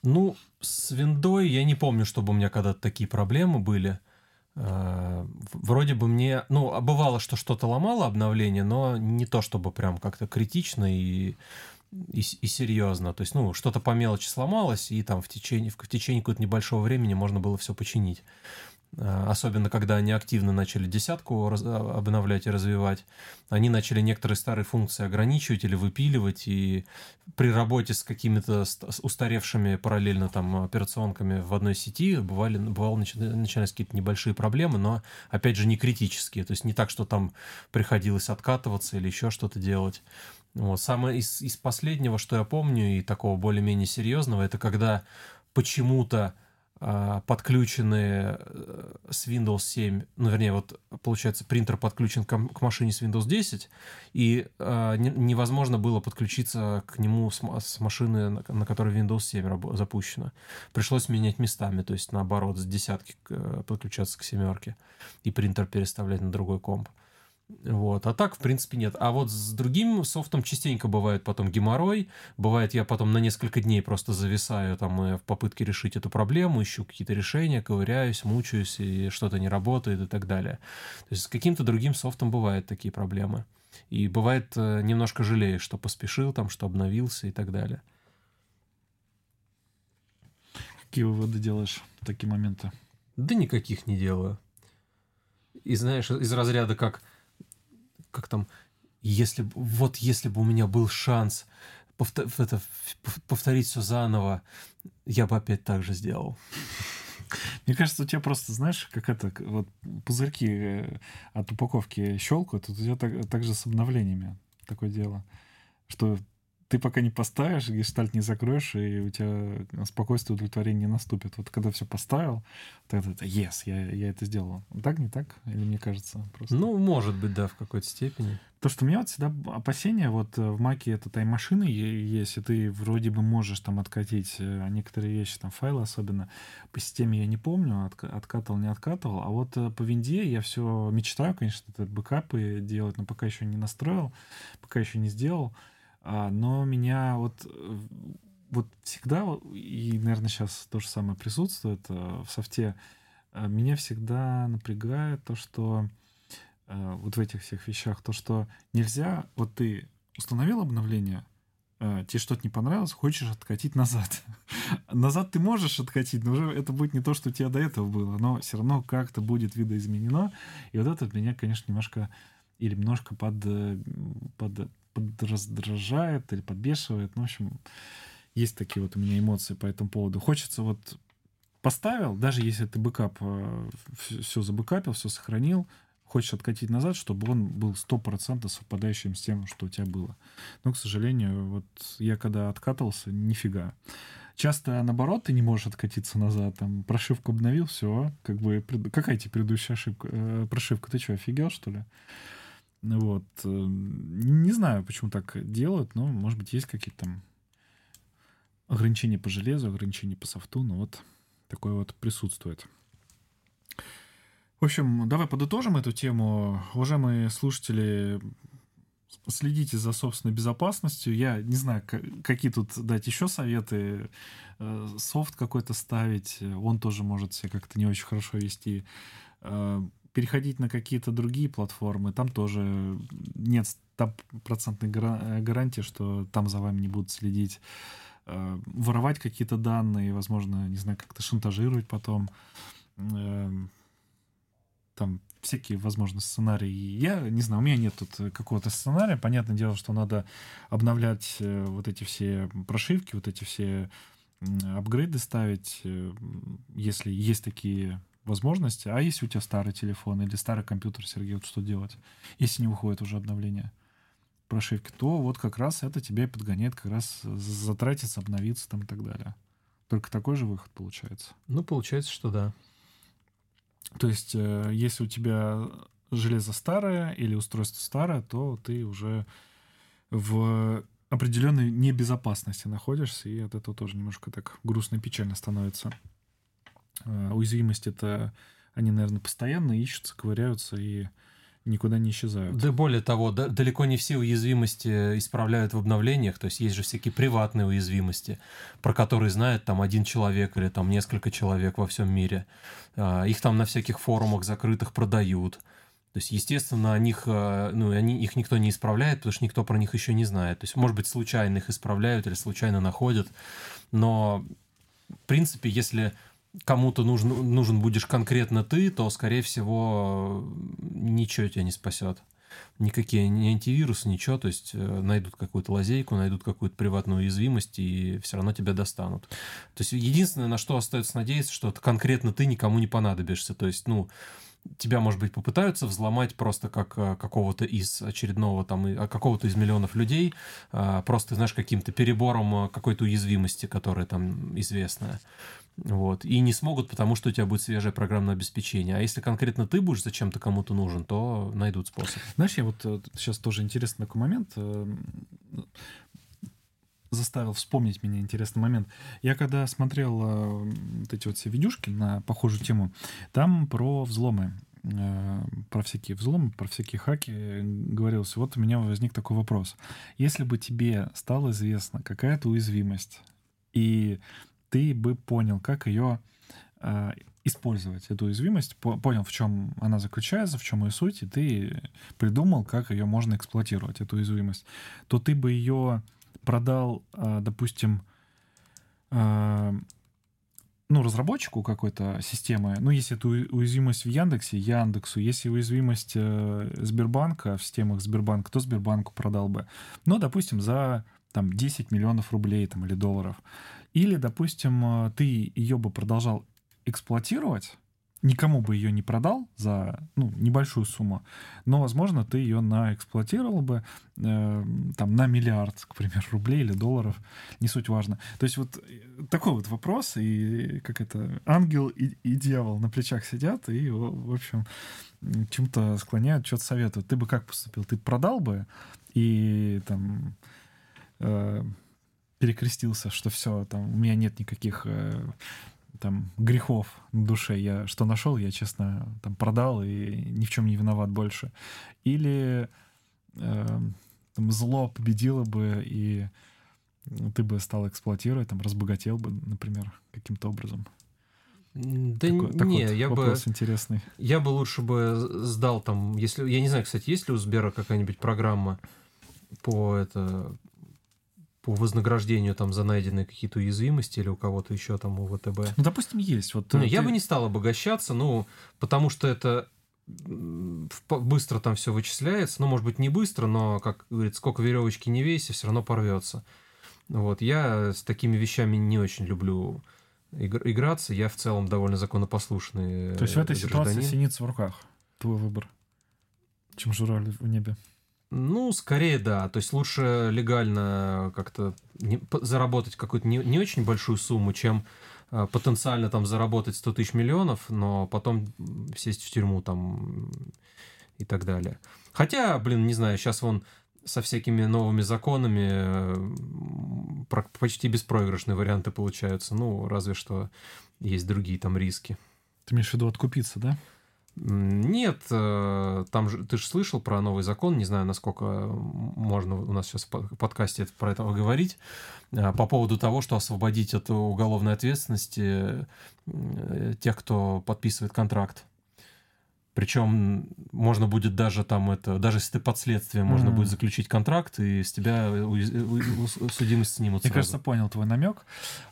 Speaker 2: Ну, с виндой я не помню, чтобы у меня когда-то такие проблемы были. Э, вроде бы мне, ну, а бывало, что что-то ломало обновление, но не то чтобы прям как-то критично и, и, и серьезно. То есть, ну, что-то по мелочи сломалось, и там в течение, в, в течение какого-то небольшого времени можно было все починить. Э, особенно когда они активно начали десятку а, обновлять и развивать, они начали некоторые старые функции ограничивать или выпиливать, и при работе с какими-то устаревшими параллельно там операционками в одной сети бывали, бывало начинались какие-то небольшие проблемы, но опять же не критические, то есть не так, что там приходилось откатываться или еще что-то делать. Вот. Самое из, из последнего, что я помню, и такого более-менее серьезного, это когда почему-то а, подключены э, с Windows 7, ну, вернее, вот, получается, принтер подключен к, машине с Windows 10, и э, не, невозможно было подключиться к нему с, с машины, на, которой Windows 7 запущена. Пришлось менять местами, то есть, наоборот, с десятки э, подключаться к семерке, и принтер переставлять на другой комп. Э, вот. А так, в принципе, нет. А вот с другим софтом частенько бывает потом геморрой. Бывает, я потом на несколько дней просто зависаю там в попытке решить эту проблему, ищу какие-то решения, ковыряюсь, мучаюсь, и что-то не работает и так далее. То есть с каким-то другим софтом бывают такие проблемы. И бывает э, немножко жалеешь, что поспешил там, что обновился и так далее.
Speaker 1: Какие выводы делаешь в такие моменты?
Speaker 2: Да никаких не делаю. И знаешь, из разряда как как там, если вот если бы у меня был шанс повтор, это, повторить все заново, я бы опять так же сделал.
Speaker 1: Мне кажется, у тебя просто, знаешь, как это, вот пузырьки э, от упаковки щелкают, у тебя так, так же с обновлениями такое дело, что ты пока не поставишь, гештальт не закроешь, и у тебя спокойствие, удовлетворение не наступит. Вот когда все поставил, тогда это yes, я, я это сделал. Так, не так? Или мне кажется?
Speaker 2: Просто? Ну, может быть, да, в какой-то степени.
Speaker 1: То, что у меня вот всегда опасения, вот э, в маке это тайм-машины есть, и ты вроде бы можешь там откатить э, некоторые вещи, там файлы особенно. По системе я не помню, откатывал, не откатывал, а вот э, по винде я все мечтаю, конечно, это бэкапы делать, но пока еще не настроил, пока еще не сделал. А, но меня вот, э, вот всегда, и, наверное, сейчас то же самое присутствует э, в софте, э, меня всегда напрягает то, что вот в этих всех вещах, то, что нельзя, вот ты установил обновление, тебе что-то не понравилось, хочешь откатить назад. (laughs) назад ты можешь откатить, но уже это будет не то, что у тебя до этого было, но все равно как-то будет видоизменено. И вот это меня, конечно, немножко или немножко под, под подраздражает или подбешивает. Ну, в общем, есть такие вот у меня эмоции по этому поводу. Хочется вот поставил, даже если ты бэкап, все забэкапил, все сохранил, хочешь откатить назад, чтобы он был 100% совпадающим с тем, что у тебя было. Но, к сожалению, вот я когда откатывался, нифига. Часто, наоборот, ты не можешь откатиться назад. Там прошивку обновил, все, как бы... Какая тебе предыдущая ошибка? Э, прошивка? Ты что, офигел, что ли? Вот. Э, не знаю, почему так делают, но, может быть, есть какие-то там ограничения по железу, ограничения по софту, но вот такое вот присутствует. В общем, давай подытожим эту тему. Уважаемые слушатели, следите за собственной безопасностью. Я не знаю, какие тут дать еще советы. Э, софт какой-то ставить, он тоже может себя как-то не очень хорошо вести. Э, переходить на какие-то другие платформы, там тоже нет стопроцентной гарантии, что там за вами не будут следить. Э, воровать какие-то данные, возможно, не знаю, как-то шантажировать потом там всякие, возможно, сценарии. Я не знаю, у меня нет тут какого-то сценария. Понятное дело, что надо обновлять э, вот эти все прошивки, вот эти все апгрейды ставить, э, если есть такие возможности. А если у тебя старый телефон или старый компьютер, Сергей, вот что делать, если не выходит уже обновление прошивки, то вот как раз это тебя и подгоняет как раз затратиться, обновиться там и так далее. Только такой же выход получается.
Speaker 2: Ну, получается, что да.
Speaker 1: То есть, э, если у тебя железо старое или устройство старое, то ты уже в определенной небезопасности находишься, и от этого тоже немножко так грустно и печально становится. Э, уязвимость это они, наверное, постоянно ищутся, ковыряются и никуда не исчезают.
Speaker 2: Да более того, да, далеко не все уязвимости исправляют в обновлениях, то есть есть же всякие приватные уязвимости, про которые знает там один человек или там несколько человек во всем мире. А, их там на всяких форумах закрытых продают. То есть, естественно, о них, а, ну, они, их никто не исправляет, потому что никто про них еще не знает. То есть, может быть, случайно их исправляют или случайно находят. Но, в принципе, если кому-то нужен, нужен будешь конкретно ты, то, скорее всего, ничего тебя не спасет. Никакие ни антивирусы, ничего, то есть э, найдут какую-то лазейку, найдут какую-то приватную уязвимость и все равно тебя достанут. То есть единственное, на что остается надеяться, что конкретно ты никому не понадобишься. То есть, ну, тебя, может быть, попытаются взломать просто как э, какого-то из очередного там, а, какого-то из миллионов людей, а, просто, знаешь, каким-то перебором э, какой-то уязвимости, которая там известная. Вот. И не смогут, потому что у тебя будет свежее программное обеспечение. А если конкретно ты будешь зачем-то кому-то нужен, то найдут способ.
Speaker 1: Знаешь, я вот сейчас э, тоже интересный такой момент э, заставил вспомнить меня интересный момент. Я когда смотрел э, вот эти вот все видюшки на похожую тему, там про взломы, про всякие взломы, про всякие хаки говорилось. Вот у меня возник такой вопрос. Если бы тебе стало известно какая-то уязвимость, и ты бы понял, как ее э, использовать, эту уязвимость, по понял, в чем она заключается, в чем ее суть, и ты придумал, как ее можно эксплуатировать, эту уязвимость, то ты бы ее продал, э, допустим, э, ну, разработчику какой-то системы, ну, если это уязвимость в Яндексе, Яндексу, если уязвимость э, Сбербанка в системах Сбербанка, то Сбербанку продал бы. Ну, допустим, за там 10 миллионов рублей там, или долларов. Или, допустим, э, ты ее бы продолжал эксплуатировать, никому бы ее не продал за ну, небольшую сумму, но, возможно, ты ее наэксплуатировал бы э, там на миллиард, к примеру, рублей или долларов, не суть важно. То есть вот э, такой вот вопрос, и как это, ангел и, и дьявол на плечах сидят, и, в общем, чем-то склоняют, что-то советуют. Ты бы как поступил? Ты продал бы и там... Э, перекрестился, что все, там, у меня нет никаких э, там грехов на душе. Я что нашел, я честно там продал и ни в чем не виноват больше. Или э, там, зло победило бы и ты бы стал эксплуатировать, там разбогател бы, например, каким-то образом.
Speaker 2: Да такой, не, такой вот я
Speaker 1: бы интересный.
Speaker 2: Я бы лучше бы сдал там, если я не знаю, кстати, есть ли у Сбера какая-нибудь программа по это по вознаграждению там за найденные какие-то уязвимости или у кого-то еще там у ВТБ.
Speaker 1: Ну, допустим, есть. Вот,
Speaker 2: ну, ты... Я бы не стал обогащаться, ну, потому что это быстро там все вычисляется, ну, может быть, не быстро, но, как говорится, сколько веревочки не вейся, все равно порвется. Вот, я с такими вещами не очень люблю играться, я в целом довольно законопослушный
Speaker 1: То есть в этой гражданин. ситуации синица в руках, твой выбор? чем журавль в небе.
Speaker 2: Ну, скорее, да. То есть лучше легально как-то не, заработать какую-то не, не очень большую сумму, чем э, потенциально там заработать 100 тысяч миллионов, но потом сесть в тюрьму там и так далее. Хотя, блин, не знаю, сейчас вон со всякими новыми законами э, почти беспроигрышные варианты получаются. Ну, разве что есть другие там риски.
Speaker 1: Ты имеешь в виду откупиться, да?
Speaker 2: Нет, э, там же ты же слышал про новый закон, не знаю, насколько можно у нас сейчас в подкасте про это говорить, э, по поводу того, что освободить от уголовной ответственности тех, кто подписывает контракт. Причем можно будет даже там это, даже если ты под следствием, mm-hmm. можно будет заключить контракт, и с тебя судимость снимут
Speaker 1: Мне кажется, понял твой намек.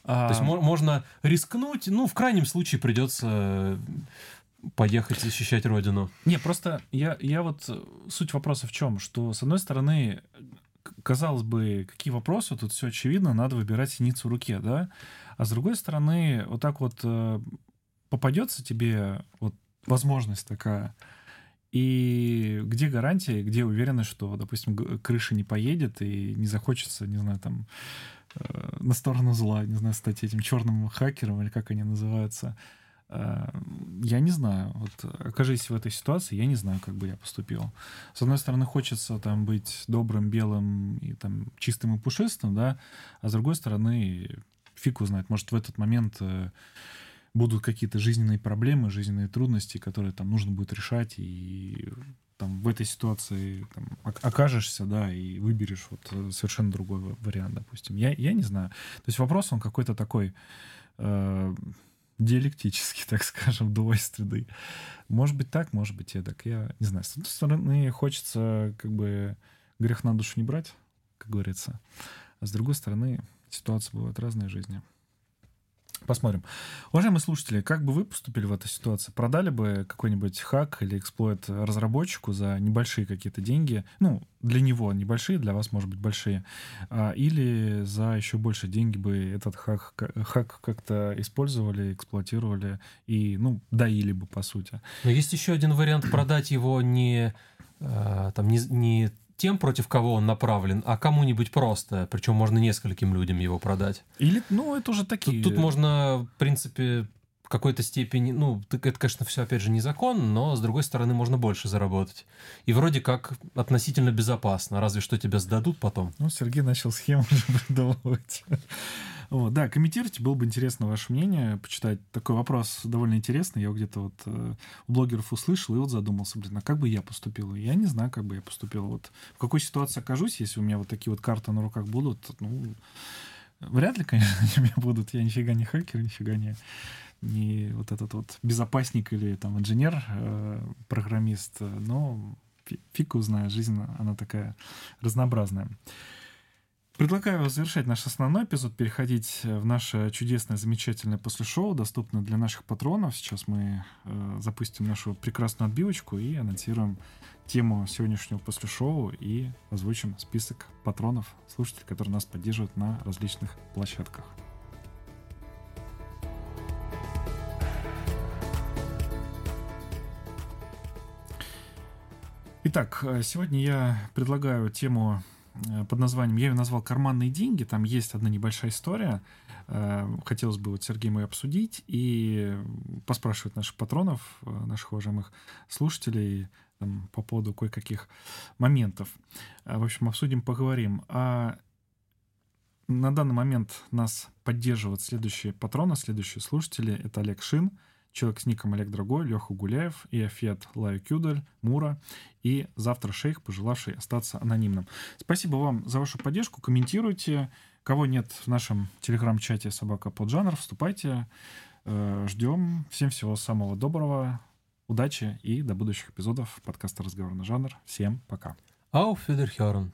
Speaker 2: То есть можно рискнуть, ну, в крайнем случае придется поехать защищать родину.
Speaker 1: Не, просто я, я вот... Суть вопроса в чем? Что, с одной стороны, казалось бы, какие вопросы, тут все очевидно, надо выбирать синицу в руке, да? А с другой стороны, вот так вот э, попадется тебе вот возможность такая. И где гарантия, где уверенность, что, допустим, крыша не поедет и не захочется, не знаю, там, э, на сторону зла, не знаю, стать этим черным хакером или как они называются. Э, я не знаю. Вот окажись в этой ситуации, я не знаю, как бы я поступил. С одной стороны, хочется там быть добрым, белым и там чистым и пушистым, да, а с другой стороны, фиг узнает, может, в этот момент э, будут какие-то жизненные проблемы, жизненные трудности, которые там нужно будет решать, и там в этой ситуации там, окажешься, да, и выберешь вот э, совершенно другой вариант, допустим. Я, я не знаю. То есть вопрос, он какой-то такой э, диалектический, (laughs) так скажем, двойственный. Может быть так, может быть и так. Я не знаю. С одной стороны, хочется как бы грех на душу не брать, как говорится. А с другой стороны, ситуации бывают разные в жизни. Посмотрим. Уважаемые слушатели, как бы вы поступили в этой ситуации? Продали бы какой-нибудь хак или эксплойт разработчику за небольшие какие-то деньги? Ну, для него небольшие, для вас, может быть, большие. А, или за еще больше деньги бы этот хак, хак как-то использовали, эксплуатировали и, ну, доили бы, по сути.
Speaker 2: Но есть еще один вариант продать его не, а, там, не, не тем, против кого он направлен, а кому-нибудь просто. Причем можно нескольким людям его продать.
Speaker 1: Или, ну, это уже такие...
Speaker 2: Тут, тут можно, в принципе, в какой-то степени, ну, это, конечно, все, опять же, незаконно, но, с другой стороны, можно больше заработать. И вроде как относительно безопасно, разве что тебя сдадут потом.
Speaker 1: Ну, Сергей начал схему (laughs) уже придумывать. Вот, да, комментируйте, было бы интересно ваше мнение, почитать. Такой вопрос довольно интересный. Я где-то вот э, у блогеров услышал и вот задумался, блин, а как бы я поступил? Я не знаю, как бы я поступил. Вот в какой ситуации окажусь, если у меня вот такие вот карты на руках будут, ну, вряд ли, конечно, (laughs) они у меня будут. Я нифига не хакер, нифига не, не вот этот вот безопасник или там инженер, э, программист, но фиг узнает, жизнь, она такая разнообразная. Предлагаю завершать наш основной эпизод, переходить в наше чудесное, замечательное после шоу, доступное для наших патронов. Сейчас мы э, запустим нашу прекрасную отбивочку и анонсируем тему сегодняшнего после шоу и озвучим список патронов, слушателей, которые нас поддерживают на различных площадках. Итак, э, сегодня я предлагаю тему Э, под названием, я ее назвал «Карманные деньги». Там есть одна небольшая история. Э, хотелось бы вот Сергей мой обсудить и поспрашивать наших патронов, э, наших уважаемых слушателей там, по поводу кое-каких моментов. В общем, обсудим, поговорим. А на данный момент нас поддерживают следующие патроны, следующие слушатели. Это Олег Шин – Человек с ником Олег Дорогой, Леха Гуляев, Иофет Лаю Кюдаль, Мура и завтра шейх, пожелавший остаться анонимным. Спасибо вам за вашу поддержку. Комментируйте. Кого нет в нашем телеграм-чате «Собака под жанр», вступайте. Э, ждем. Всем всего самого доброго. Удачи и до будущих эпизодов подкаста «Разговор на жанр». Всем пока.
Speaker 2: Auf Wiederhören.